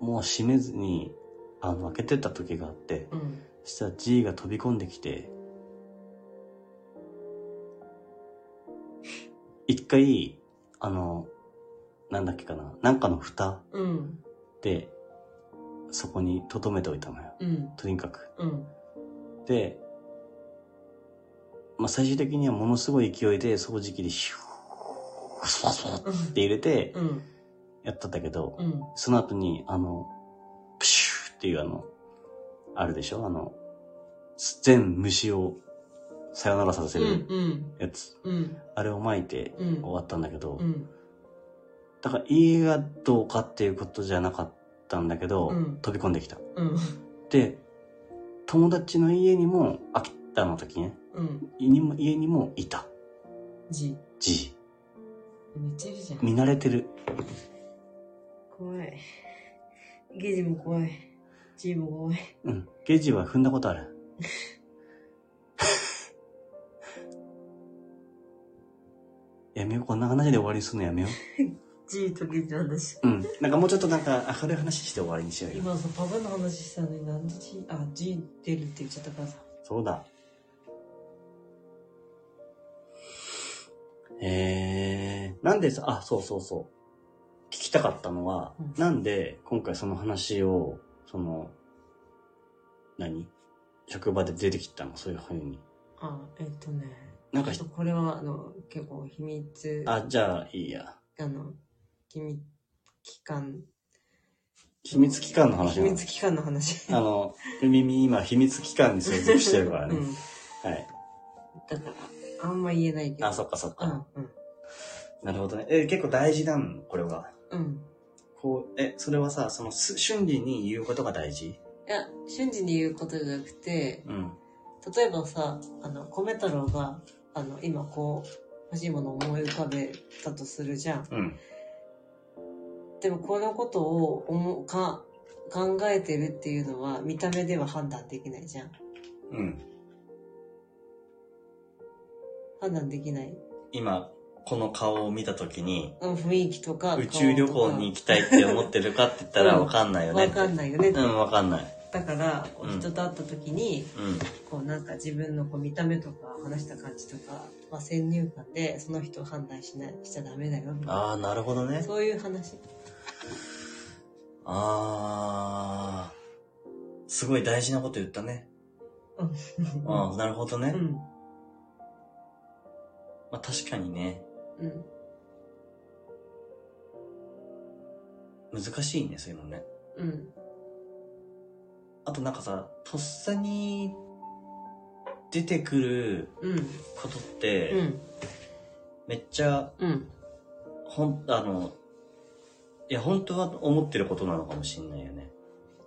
Speaker 1: もう閉めずに、あの開けてた時があって、
Speaker 2: うん。
Speaker 1: そしたら G が飛び込んできて、一回、あの、なんだっけかな、なんかの蓋
Speaker 2: うん。
Speaker 1: で、そこに留めておいたのよ。
Speaker 2: うん。
Speaker 1: とにかく。
Speaker 2: うん。
Speaker 1: で、まあ、最終的にはものすごい勢いで掃除機でヒュー、スワスワって入れて。やったんだけど、
Speaker 2: うん。
Speaker 1: その後に、あの、プシューっていうあの、あるでしょ？あの、全虫をさよならさせ
Speaker 2: うん。
Speaker 1: る
Speaker 2: うん。
Speaker 1: やつ。
Speaker 2: うん。
Speaker 1: あれを巻いて。終わったんだけど、
Speaker 2: うん。
Speaker 1: だから家がどうかっていうことじゃなかったんだけど、飛び込んできた。で、友達の家にも、秋田の時ね、
Speaker 2: うん。
Speaker 1: 家にも家にもいた。
Speaker 2: G。
Speaker 1: G。
Speaker 2: めっちゃいるじゃん。
Speaker 1: 見慣れてる。
Speaker 2: 怖い。ゲジも怖い。G も怖い。
Speaker 1: うん。ゲージは踏んだことある。やめよう。こんな話で終わりにするのやめよ
Speaker 2: G とゲジの話。
Speaker 1: う。うん。なんかもうちょっとなんか明るい話して終わりにしようよ。
Speaker 2: 今さ、パパの話したのになんで G、あ、G 出るって言っちゃったからさ。
Speaker 1: そうだ。えー、なんでさ、あ、そうそうそう。聞きたかったのは、
Speaker 2: うん
Speaker 1: なんで今回その話を、その、何？職場で出てきたの？そういうふうに。
Speaker 2: あ、えっとね。
Speaker 1: なんか
Speaker 2: ちょっとこれは、あの、結構秘密、
Speaker 1: あ、じゃあいいや。
Speaker 2: あの、秘密機関。
Speaker 1: 秘密機関の話
Speaker 2: 秘
Speaker 1: なの？
Speaker 2: 密機関の話。
Speaker 1: あの、耳今秘密機関に所属してるからね。
Speaker 2: うん。
Speaker 1: はい。
Speaker 2: だから、あんま言えないけど。
Speaker 1: あ、そっかそっか。
Speaker 2: うん、うん。
Speaker 1: なるほどね。え、結構大事なの？これは。
Speaker 2: うん。
Speaker 1: こえ、それはさ、そのす瞬時に言うことが大事？
Speaker 2: いや、瞬時に言うことじゃなくて、
Speaker 1: うん。
Speaker 2: 例えばさ、あの、米太郎が、あの、今こう、欲しいものを思い浮かべたとするじゃん。
Speaker 1: うん。
Speaker 2: でもこのことを思うか考えてるっていうのは見た目では判断できないじゃん。
Speaker 1: うん。
Speaker 2: 判断できない。
Speaker 1: 今、この顔を見たときに、
Speaker 2: うん、雰囲気とか。
Speaker 1: 宇宙旅行に行きたいって思ってるかって言ったら
Speaker 2: うん
Speaker 1: わかんないよね。
Speaker 2: わかんないよね。
Speaker 1: うん、わかんない。
Speaker 2: だから、こう
Speaker 1: うん
Speaker 2: 人と会った時に、
Speaker 1: うん。
Speaker 2: こうなんか自分のこう見た目とか話した感じとか、まあ、先入観でその人を判断しない、しちゃダメだよ。みたい
Speaker 1: ああ、なるほど
Speaker 2: な
Speaker 1: ね。
Speaker 2: そういう話。
Speaker 1: ああ、すごい大事なこと言ったね。
Speaker 2: うん。
Speaker 1: ああ、なるほどね。
Speaker 2: うん。
Speaker 1: まあ確かにね、
Speaker 2: うん。
Speaker 1: 難しいね、そういうのね。
Speaker 2: うん。
Speaker 1: あとなんかさ、とっさに出てくる
Speaker 2: うん。
Speaker 1: ことって、
Speaker 2: うん。
Speaker 1: めっちゃ、
Speaker 2: うん。
Speaker 1: ほん、あの、いや、本当は思ってることなのかもしんないよね。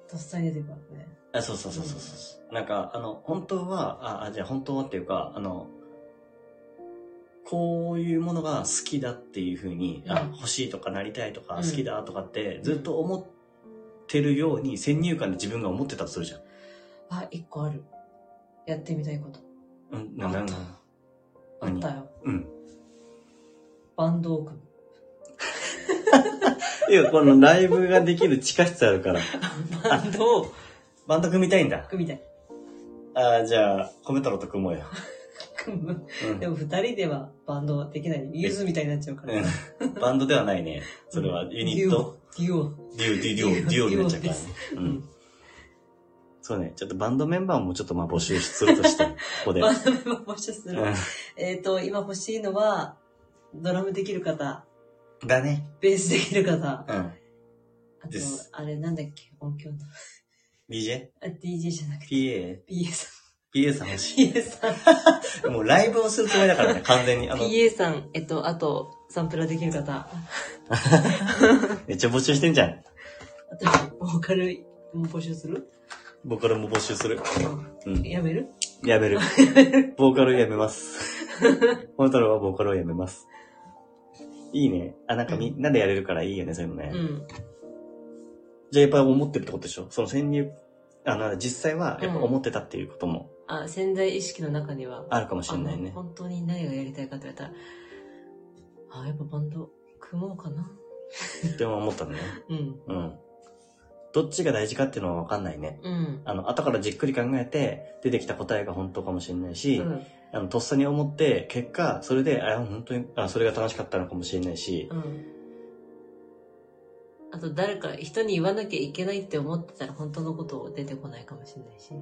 Speaker 2: とっさに出てくるね。
Speaker 1: あ、そうそうそうそうそう。なんか、あの、本当は、あ、あじゃあ本当はっていうか、あの、こういうものが好きだっていうふうに、
Speaker 2: ん、
Speaker 1: 欲しいとかなりたいとか、
Speaker 2: うん
Speaker 1: 好きだとかって、ずっと思ってるように、先入観で自分が思ってたとするじゃん。
Speaker 2: あ、一個ある。やってみたいこと。
Speaker 1: うん、なんだなんだ。何？
Speaker 2: あったよ。
Speaker 1: うん。
Speaker 2: バンドを組む。
Speaker 1: いや、このライブができる地下室あるから。
Speaker 2: バンドを
Speaker 1: バンド組みたいんだ。
Speaker 2: 組みたい。
Speaker 1: あじゃあ、米太郎と組もうよ。
Speaker 2: でも二人ではバンドはできない。ユーズみたいになっちゃうから。
Speaker 1: うん。バンドではないね。それはユニット。
Speaker 2: デュオ。
Speaker 1: デュオ、デュオ、デュオになっちゃうからね。そうね。ちょっとバンドメンバーもちょっとまあ募集するとして、ここで。
Speaker 2: バンドメンバー募集する。
Speaker 1: う
Speaker 2: えっと、今欲しいのは、ドラムできる方、
Speaker 1: ん。だね。
Speaker 2: ベースできる方、
Speaker 1: うん。
Speaker 2: あとあれなんだっけ、音響の。
Speaker 1: DJ?PA?
Speaker 2: あ、DJ じゃなくて、
Speaker 1: PA
Speaker 2: PA さ
Speaker 1: PA さん欲し
Speaker 2: ん。PA さん。
Speaker 1: い。もうライブをするつもりだからね、完全に。あの、
Speaker 2: PA さん、えっと、あと、サンプラーできる方。
Speaker 1: めっちゃ募集してんじゃん。
Speaker 2: あと、ボーカルも募集する？
Speaker 1: ボーカルも募集する。うん。
Speaker 2: やめる？
Speaker 1: やめる。ボーカルやめます。本太郎はボーカルをやめます。いいね。あ、なんかみんなでやれるからいいよね、そういうのね。
Speaker 2: うん。
Speaker 1: じゃあやっぱり思ってるってことでしょ？その潜入、あの、実際はやっぱ思ってたっていうことも
Speaker 2: あ、潜在意識の中には、
Speaker 1: あるかもしれないね。
Speaker 2: 本当に何がやりたいかって言われたら、あ、やっぱバンド組もうかな。
Speaker 1: って思ったのね。
Speaker 2: うん。
Speaker 1: うん。どっちが大事かっていうのはわかんないね。
Speaker 2: うん。
Speaker 1: あの、後からじっくり考えて、出てきた答えが本当かもしれないし、
Speaker 2: うん。
Speaker 1: あの、とっさに思って、結果、それで、あ、本当に、あ、それが楽しかったのかもしれないし、
Speaker 2: うん。あと誰か人に言わなきゃいけないって思ってたら本当のこと出てこないかもしれないし。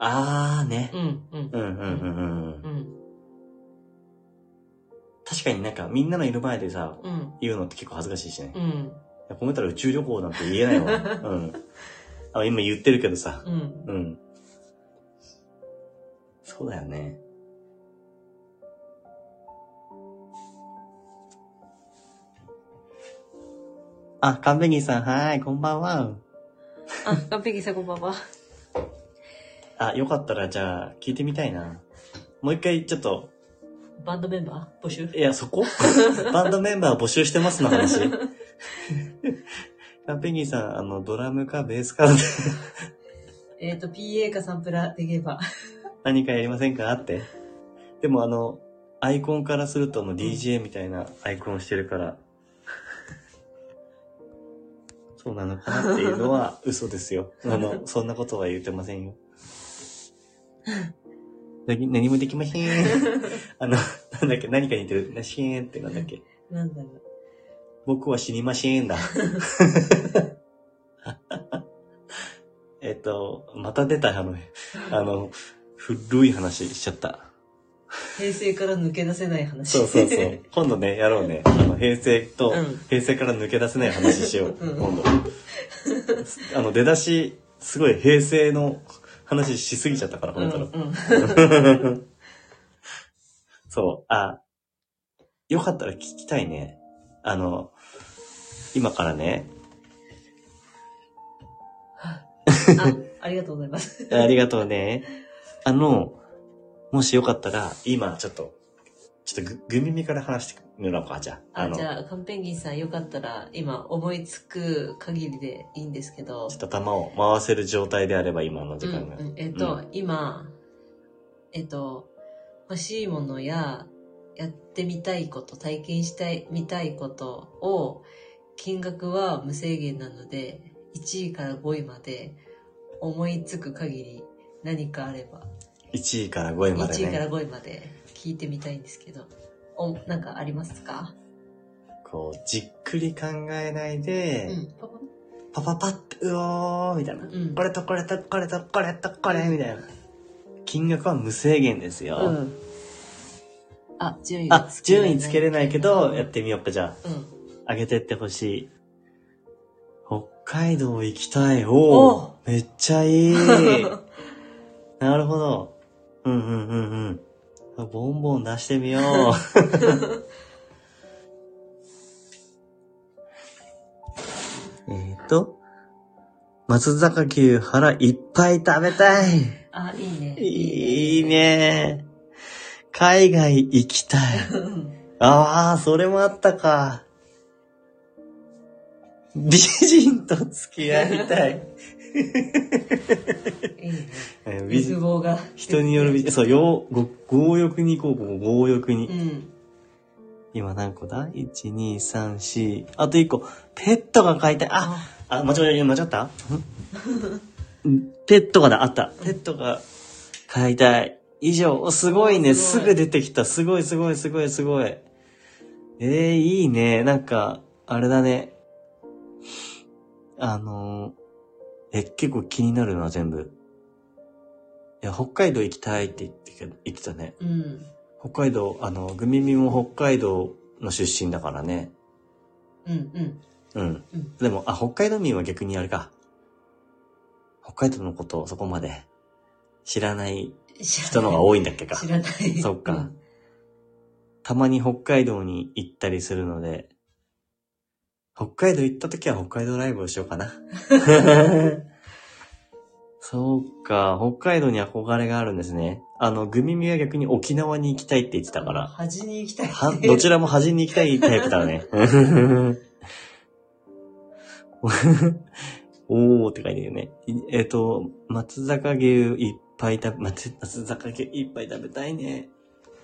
Speaker 1: あーね
Speaker 2: う。ん、うん、
Speaker 1: うんうんうんうん。
Speaker 2: うん、
Speaker 1: 確かになんか、みんなのいる前でさ、
Speaker 2: うん、
Speaker 1: 言うのって結構恥ずかしいしね。い
Speaker 2: うん、
Speaker 1: や込めたら宇宙旅行なんて言えないわ。うん。あ今言ってるけどさ。
Speaker 2: うん。
Speaker 1: うん。そうだよね。あ、カンベギーさん、はーい、こんばんは。
Speaker 2: あ、完璧さんこんばんは。
Speaker 1: あ、よかったら、じゃあ、聞いてみたいな。もう一回、ちょっと、
Speaker 2: バンドメンバー？募集？
Speaker 1: いや、そこ？バンドメンバー募集してますの話。カンベギーさん、あの、ドラムかベースかで
Speaker 2: えっ、と、PA かサンプラーできれば。
Speaker 1: 何かやりませんか？って。でもあの、アイコンからするともう DJ みたいなアイコンをしてるから、そうなのかなっていうのは嘘ですよ。あの、そんなことは言ってませんよ。何何もできません。あの、なんだっけ、何かに似てる。なしーんってなんだっけ。
Speaker 2: なんだろう。
Speaker 1: 僕は死にましんだ。えっと、また出た、あの、あの、古い話しちゃった。
Speaker 2: 平成から抜け出せない話。
Speaker 1: そうそうそう。今度ね、やろうね。あの、平成と、
Speaker 2: うん
Speaker 1: 平成から抜け出せない話しよう。
Speaker 2: うん
Speaker 1: 今度。あの、出だし、すごい平成の話しすぎちゃったから、
Speaker 2: この。
Speaker 1: うん
Speaker 2: うん、
Speaker 1: そう、あ、よかったら聞きたいね。あの、今からね。
Speaker 2: あ、ありがとうございます。
Speaker 1: ありがとうね。あの、もしよかったら、今ちょっとちょっとぐ、ぐみみから話してみようか、じゃあ。
Speaker 2: あ、
Speaker 1: の、
Speaker 2: じゃあ、カンペンギンさんよかったら、今思いつく限りでいいんですけど
Speaker 1: ちょ、っと頭を回せる状態であれば、今の時間が。
Speaker 2: うんうん、えっ、と、
Speaker 1: う
Speaker 2: 今、えっ、と、欲しいものや、やってみたいこと、体験したい、みたいことを、金額は無制限なので、1位から5位まで思いつく限り何かあれば、
Speaker 1: 1位から5位まで
Speaker 2: 1位から
Speaker 1: ね。
Speaker 2: 5位まで聞いてみたいんですけど、お、なんかありますか？
Speaker 1: こう、じっくり考えない
Speaker 2: うん
Speaker 1: で、。
Speaker 2: パパ？
Speaker 1: パパパって、うおーみたいな。
Speaker 2: うん
Speaker 1: これとこれとこれとこれとこれみたいな。金額は無制限ですよ。
Speaker 2: うん。あ、順位が
Speaker 1: あ、順位つけれないけど、やっ
Speaker 2: うん。
Speaker 1: てみようか、じゃあ。
Speaker 2: うん。
Speaker 1: 上げてってほしい。北海道行きたい。お
Speaker 2: お
Speaker 1: おめっちゃいい。なるほど。うんうんうんうん。ボンボン出してみよう。えっと、松坂牛腹いっぱい食べたい。
Speaker 2: あ、いいね。
Speaker 1: いいね。海外行きたい。
Speaker 2: う ん
Speaker 1: ああ、それもあったか。美人と付き合いたい。
Speaker 2: いいね。欲望が。
Speaker 1: 人による そう、よう、ご強欲に行こう、強欲に。
Speaker 2: うん。
Speaker 1: 今何個だ ?1、2、3、4。あと1個。ペットが飼いたい。あ、あ、間違え、間違った？ん？ペットがだ、あった。ペットが飼いたい。以上、おすごいね。
Speaker 2: すごい
Speaker 1: すぐ出てきた。すごい、すごい、すごい、すごい。えー、いいね。なんか、あれだね。あのー、え、結構気になるな、全部。いや、北海道行きたいって言って言ってたね。
Speaker 2: うん。
Speaker 1: 北海道、あの、グミミも北海道の出身だからね。
Speaker 2: うん。うん。
Speaker 1: うん。
Speaker 2: うん
Speaker 1: でも、あ、北海道民は逆にあれか。北海道のことをそこまで知らない人の方が多いんだっけか。
Speaker 2: 知らない。
Speaker 1: そっかたまに北海道に行ったりするので、北海道行った時は北海道ライブをしようかな。そうか、北海道に憧れがあるんですね。あの、グミミは逆に沖縄に行きたいって言ってたから。
Speaker 2: 端に行きたい。
Speaker 1: は、どちらも端に行きたいタイプだね。おーって書いてるね。いえっ、と、松坂牛いっぱい食べ、松松坂牛いっぱい食べたいね。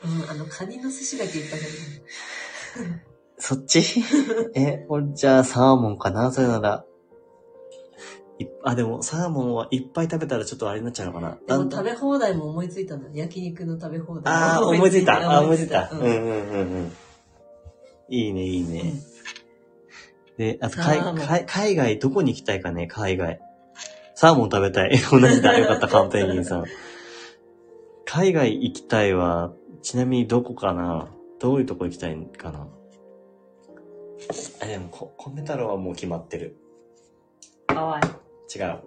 Speaker 2: うん、あの、カニの寿司だけ行ったけど。
Speaker 1: そっち？え、俺じゃあサーモンかな？それなら。いあ、でもサーモンはいっぱい食べたらちょっとあれになっちゃうのかな？
Speaker 2: でも
Speaker 1: だんだん
Speaker 2: 食べ放題も思いついたの。焼肉の食べ放題。
Speaker 1: あー、思いついた。あ、思いついた。
Speaker 2: う
Speaker 1: うんんうんうんうん。いいね、いいね。で、あと海
Speaker 2: サーモン
Speaker 1: 海、海外どこに行きたいかね、海外。サーモン食べたい。同じだ。よかった、カンペンギンさん。海外行きたいは、ちなみにどこかな？どういうとこ行きたいかな？あ、でも、こ、米太郎はもう決まってる。
Speaker 2: かわい
Speaker 1: 違う。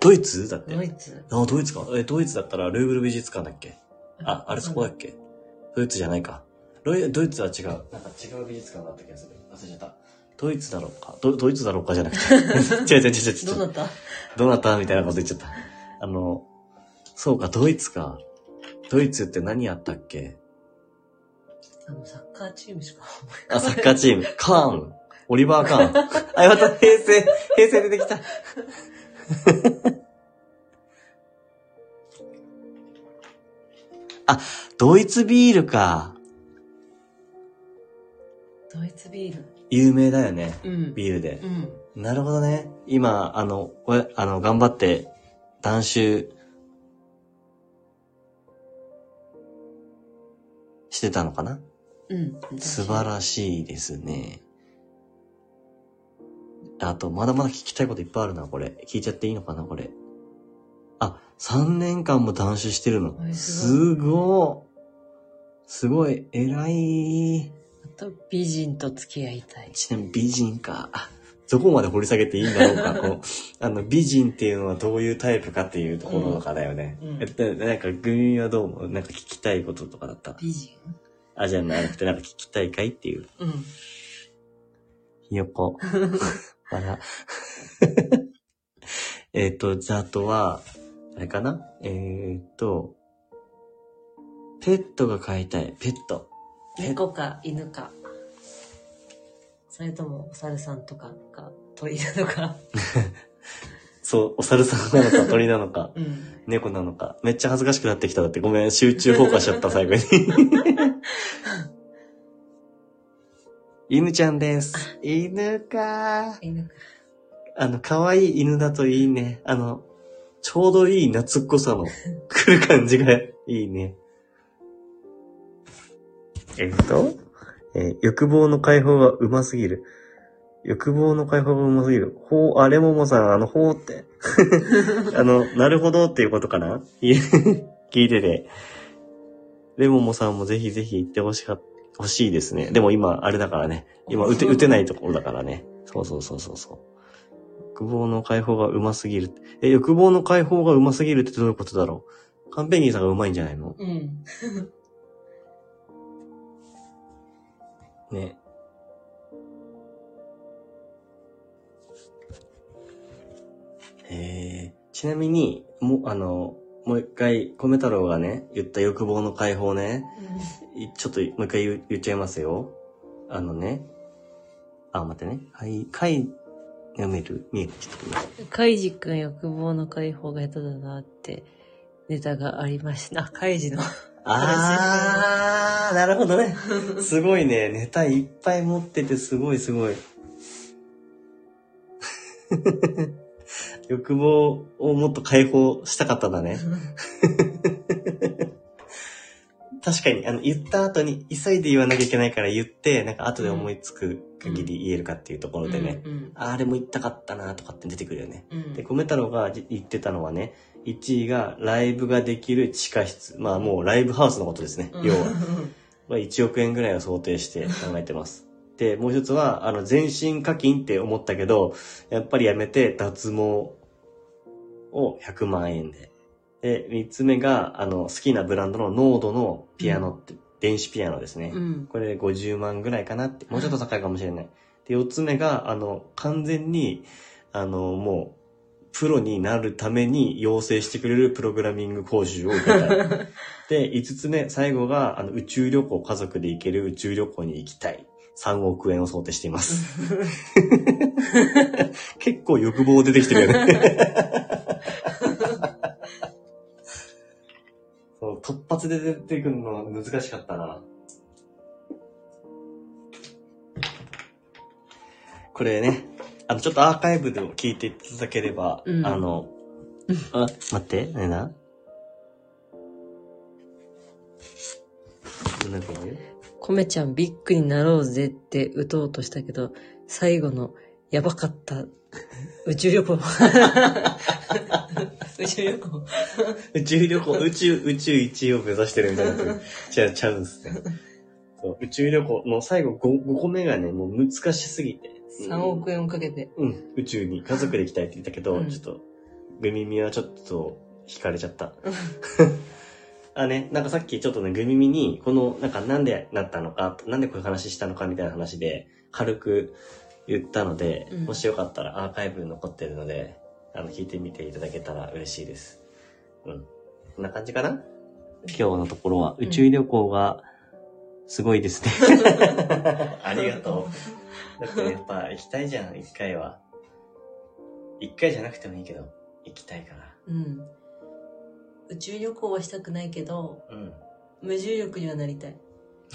Speaker 1: ドイツ？だっ
Speaker 2: い。
Speaker 1: て。
Speaker 2: ドイツ。
Speaker 1: あ、ドイツか。え、ドイツだったらルーブル美術館だっけ？あ、あれそこだっけ？ドイツじゃないか。ロイドイツは違う。なんか違う美術館だった気がする。忘れちゃった。ドイツだろうか。ドドイツだろうかじゃなくて。違 う違う違う違う違う。
Speaker 2: どうなった？
Speaker 1: どうなった？みたいなこと言っちゃった。あの、そうか、ドイツか。ドイツって何やったっけ？
Speaker 2: あの、サッカーチームしか思い
Speaker 1: あ、サッカーチーム。カーン。オリバー・カーン。あ、また平成、平成出てきた。あ、ドイツビールか。
Speaker 2: ドイツビール。
Speaker 1: 有名だよね。
Speaker 2: うん。
Speaker 1: ビールで
Speaker 2: う。ん。
Speaker 1: なるほどね。今、あの、これ、あの、頑張って、断酒、してたのかな？
Speaker 2: うん。
Speaker 1: 素晴らしいですね。あと、まだまだ聞きたいこといっぱいあるな、これ。聞いちゃっていいのかな、これ。あ、3年間も断酒してるの。
Speaker 2: え
Speaker 1: す
Speaker 2: す
Speaker 1: ごい。すごい、偉い。
Speaker 2: あと、美人と付き合いたい。
Speaker 1: ちなみに美人か。あどこまで掘り下げていいんだろうか。こう、あの、美人っていうのはどういうタイプかっていうところとかだよね。
Speaker 2: うんうん
Speaker 1: えっと、なんか、グミはどう思う？なんか聞きたいこととかだった？
Speaker 2: 美人？
Speaker 1: あ、じゃなくて、なんか聞きたいかいっていう。
Speaker 2: うん。
Speaker 1: ひよこ。笑。えっ、と、じゃああとは、あれかな？えっ、と、ペットが飼いたい。ペット。
Speaker 2: 猫か犬か。それともお猿さんとかか鳥なのか。
Speaker 1: そう、お猿さんなのか鳥なのか
Speaker 2: うん。
Speaker 1: 猫なのか。めっちゃ恥ずかしくなってきた。だってごめん、集中フォーカスしちゃった、最後に。犬ちゃんです。犬か
Speaker 2: 犬か。
Speaker 1: あの、可愛い犬だといいね。あの、ちょうどいい夏っこさの来る感じがいいね。えっと、えー欲望の解放がうますぎる。欲望の解放がうますぎる。ほう、あれももさん、あの、ほうって。あの、なるほどっていうことかな？い 聞いてて。レモモさんもぜひぜひ言ってほしか、欲しいですね。でも今、あれだからね。今、打て、打てないところだからね。そうそうそうそうそう。欲望の解放がうますぎる。え、欲望の解放がうますぎるってどういうことだろう？カンペンギンさんがうまいんじゃないの？
Speaker 2: うん。
Speaker 1: ね。えー、ちなみに、もう、あの、もう一回、米太郎がね、言った欲望の解放ね、いちょっともう一回言う言っちゃいますよ。あのね、あ、待ってね。はい、回、読める見えちょっとごめんなさい
Speaker 2: カイジ君欲望の解放が下手だなってネタがありました。あ、カイジの。
Speaker 1: あー、なるほどね。すごいね。ネタいっぱい持っててすごいすごい。欲望をもっと解放したかったんだね。確かに、あの、言った後に急いで言わなきゃいけないから言って、なんか後で思いつく限り言えるかっていうところでね。
Speaker 2: うん
Speaker 1: ああれも言ったかったなとかって出てくるよね。
Speaker 2: うん。
Speaker 1: で、米太郎が言ってたのはね、1位がライブができる地下室。まあもうライブハウスのことですね。要は。まあ1億円ぐらいを想定して考えてます。で、もう一つは、あの、全身課金って思ったけど、やっぱりやめて脱毛を100万円で。で、三つ目が、あの、好きなブランドのノードのピアノって、電子ピアノですね。
Speaker 2: うん。
Speaker 1: これで50万ぐらいかなって。もうちょっと高いかもしれない。で、四つ目が、あの、完全に、あの、もう、プロになるために養成してくれるプログラミング講習を受けたい。で、五つ目、最後が、あの、宇宙旅行、家族で行ける宇宙旅行に行きたい。3億円を想定しています。結構欲望出てきてるよね。そう突発で出てくるのは難しかったな。これね、あの、ちょっとアーカイブでも聞いていただければ、
Speaker 2: うん
Speaker 1: あの、あ、待って、ねえな。なんか言う
Speaker 2: コメちゃんビッグになろうぜって打とうとしたけど、最後のやばかった。宇宙旅行。宇宙旅行。
Speaker 1: 宇宙旅行、宇宙、宇宙一位を目指してるみたいなやつ。違う、ちゃうんですね。宇宙旅行の最後 5, 5個目がね、もう難しすぎて。
Speaker 2: 3億円をかけて。
Speaker 1: うん、宇宙に家族で行きたいって言ったけど、
Speaker 2: うん
Speaker 1: ちょっと、グミミはちょっと惹かれちゃった。あね、なんかさっきちょっとね、グミミに、この、なんかなんでなったのか、なんでこういう話したのかみたいな話で、軽く言ったので、
Speaker 2: うん
Speaker 1: もしよかったらアーカイブ残ってるので、あの、聞いてみていただけたら嬉しいです。うん。こんな感じかな？今日のところは、宇宙旅行が、すごいですね。ありがとう。だってやっぱ行きたいじゃん、一回は。一回じゃなくてもいいけど、行きたいから。
Speaker 2: うん。宇宙旅行はしたくないけど、
Speaker 1: うん。
Speaker 2: 無重力にはなりたい。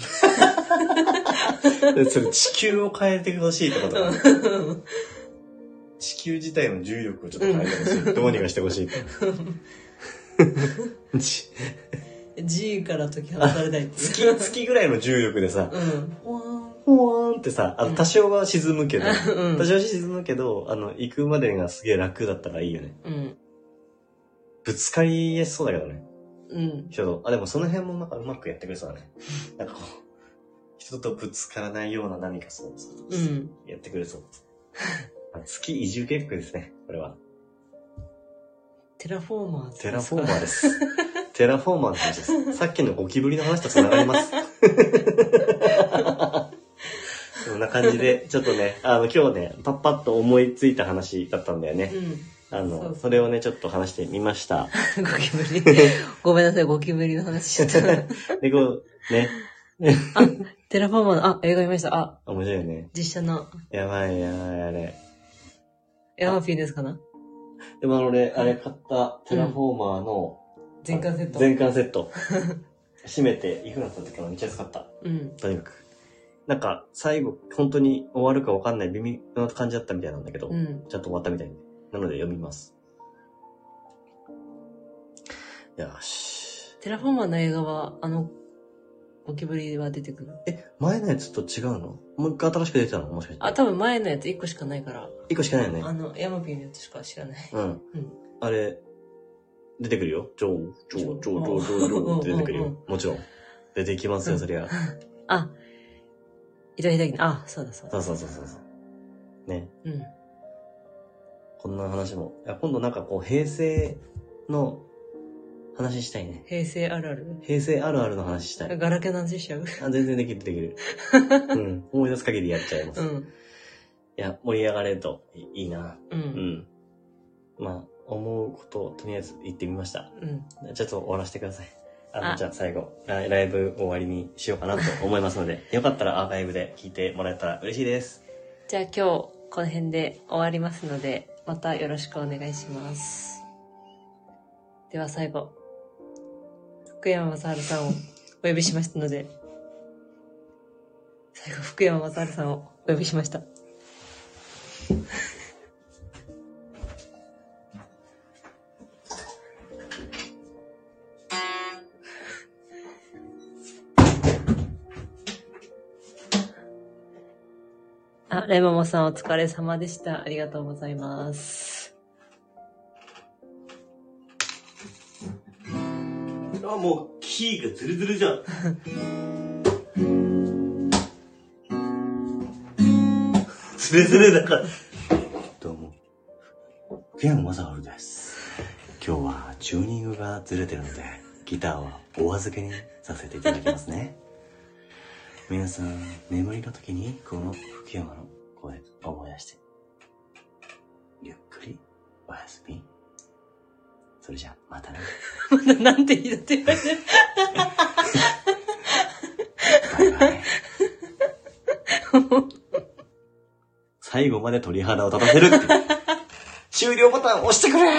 Speaker 1: でそれ地球を変えてほしいってことだ。地球自体の重力をちょっと変えてほしい。どうにかしてほしい。ち
Speaker 2: G から解き放たれない。
Speaker 1: 月、月ぐらいの重力でさ、
Speaker 2: うん。ほわーん
Speaker 1: ってさ、あの、多少は沈むけど、
Speaker 2: うん
Speaker 1: 多少は沈むけど、あの、行くまでがすげえ楽だったらいいよね。
Speaker 2: うん。
Speaker 1: ぶつかりやすそうだけどね。
Speaker 2: うん。
Speaker 1: 人と。あ、でもその辺もなんかうまくやってくれそうだね。なんかこう、人とぶつからないような何かそう、
Speaker 2: うん。
Speaker 1: やってくれそう。あ月移住計画ですね、これは。
Speaker 2: テラフォーマーズ。
Speaker 1: テラフォーマーです。テラフォーマーの話です。さっきのゴキブリの話と繋がります。こんな感じで、ちょっとね、あの、今日ね、パッパッと思いついた話だったんだよね。あの、
Speaker 2: そ
Speaker 1: れをね、ちょっと話してみました。
Speaker 2: ゴキブリ。ごめんなさい、ゴキブリの話しちゃった。
Speaker 1: で、こう、ね。
Speaker 2: あ、テラフォーマーの、あ、映画見ました。あ、
Speaker 1: 面白いよね。
Speaker 2: 実写の
Speaker 1: やばいやばい、あれ。
Speaker 2: ヤマピーですかな？
Speaker 1: でも俺、あれ買ったテラフォーマーの
Speaker 2: 全巻セット。
Speaker 1: 全巻セット。閉めて、いくらだったっけなめっちゃ安かった。
Speaker 2: うん。
Speaker 1: とにかく。なんか、最後、本当に終わるか分かんない微妙な感じだったみたいなんだけど、
Speaker 2: うん。
Speaker 1: ちゃんと終わったみたいで。なので読みます。よし。
Speaker 2: テラフォーマーの映画は、あの、ゴキブリは出てくる？
Speaker 1: え、前のやつと違うの？もう一回新しく出てたの？もしかして。
Speaker 2: あ、多分前のやつ1個しかないから、
Speaker 1: 一個しかないよね
Speaker 2: あ。の、ヤマピーのやつしか知らない。
Speaker 1: うん。
Speaker 2: うん。
Speaker 1: あれ、出てくるよ。ジョー、ジョー、ジョー、ジョー、ジョー、ジョーって出てくるよ。もちろん。出てきますよ、そりゃ。
Speaker 2: あ、伊藤秀樹の、あ、そうだそうだ。
Speaker 1: そうそうそうそうそう。ね。
Speaker 2: うん。
Speaker 1: こんな話も。いや今度なんかこう、平成の話したいね。
Speaker 2: 平成あるある。
Speaker 1: 平成あるあるの話したい。
Speaker 2: ガラケーの話しちゃう？
Speaker 1: あ全然できるできる。うん。思い出す限りやっちゃいます。い
Speaker 2: うん。
Speaker 1: や、盛り上がれるといいな。
Speaker 2: う。
Speaker 1: うんん。まあ、思うことをとりあえず言ってみました。
Speaker 2: うん。
Speaker 1: ちょっと終わらせてください。あの、
Speaker 2: あ
Speaker 1: じゃあ最後ライ、ライブ終わりにしようかなと思いますので、よかったらアーカイブで聞いてもらえたら嬉しいです。
Speaker 2: じゃあ今日、この辺で終わりますので、またよろしくお願いします。では最後、福山雅治さんをお呼びしましたので、最後、福山雅治さんをお呼びしました。レモモさんお疲れ様でした。ありがとうございます。
Speaker 1: あ、もう、キーがズルズルじゃん。ズルズルだから。どうも。福山雅治です。今日はチューニングがずれてるので、ギターはお預けにさせていただきますね。皆さん、眠りの時にこの福山の声を思い出して、ゆっくりおやすみ。それじゃ、またね。
Speaker 2: まだなんて言って言われてる。
Speaker 1: バイバイ。最後まで鳥肌を立たせる。終了ボタン押してくれ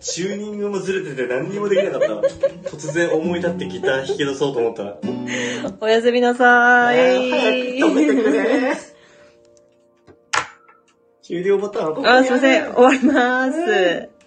Speaker 1: チューニングもずれてて何にもできなかった。突然思い立ってギター弾き出そうと思ったら。
Speaker 2: おやすみなさーい。
Speaker 1: 早く止めてくれ終了ボタンはここに
Speaker 2: あ、すいません。終わります。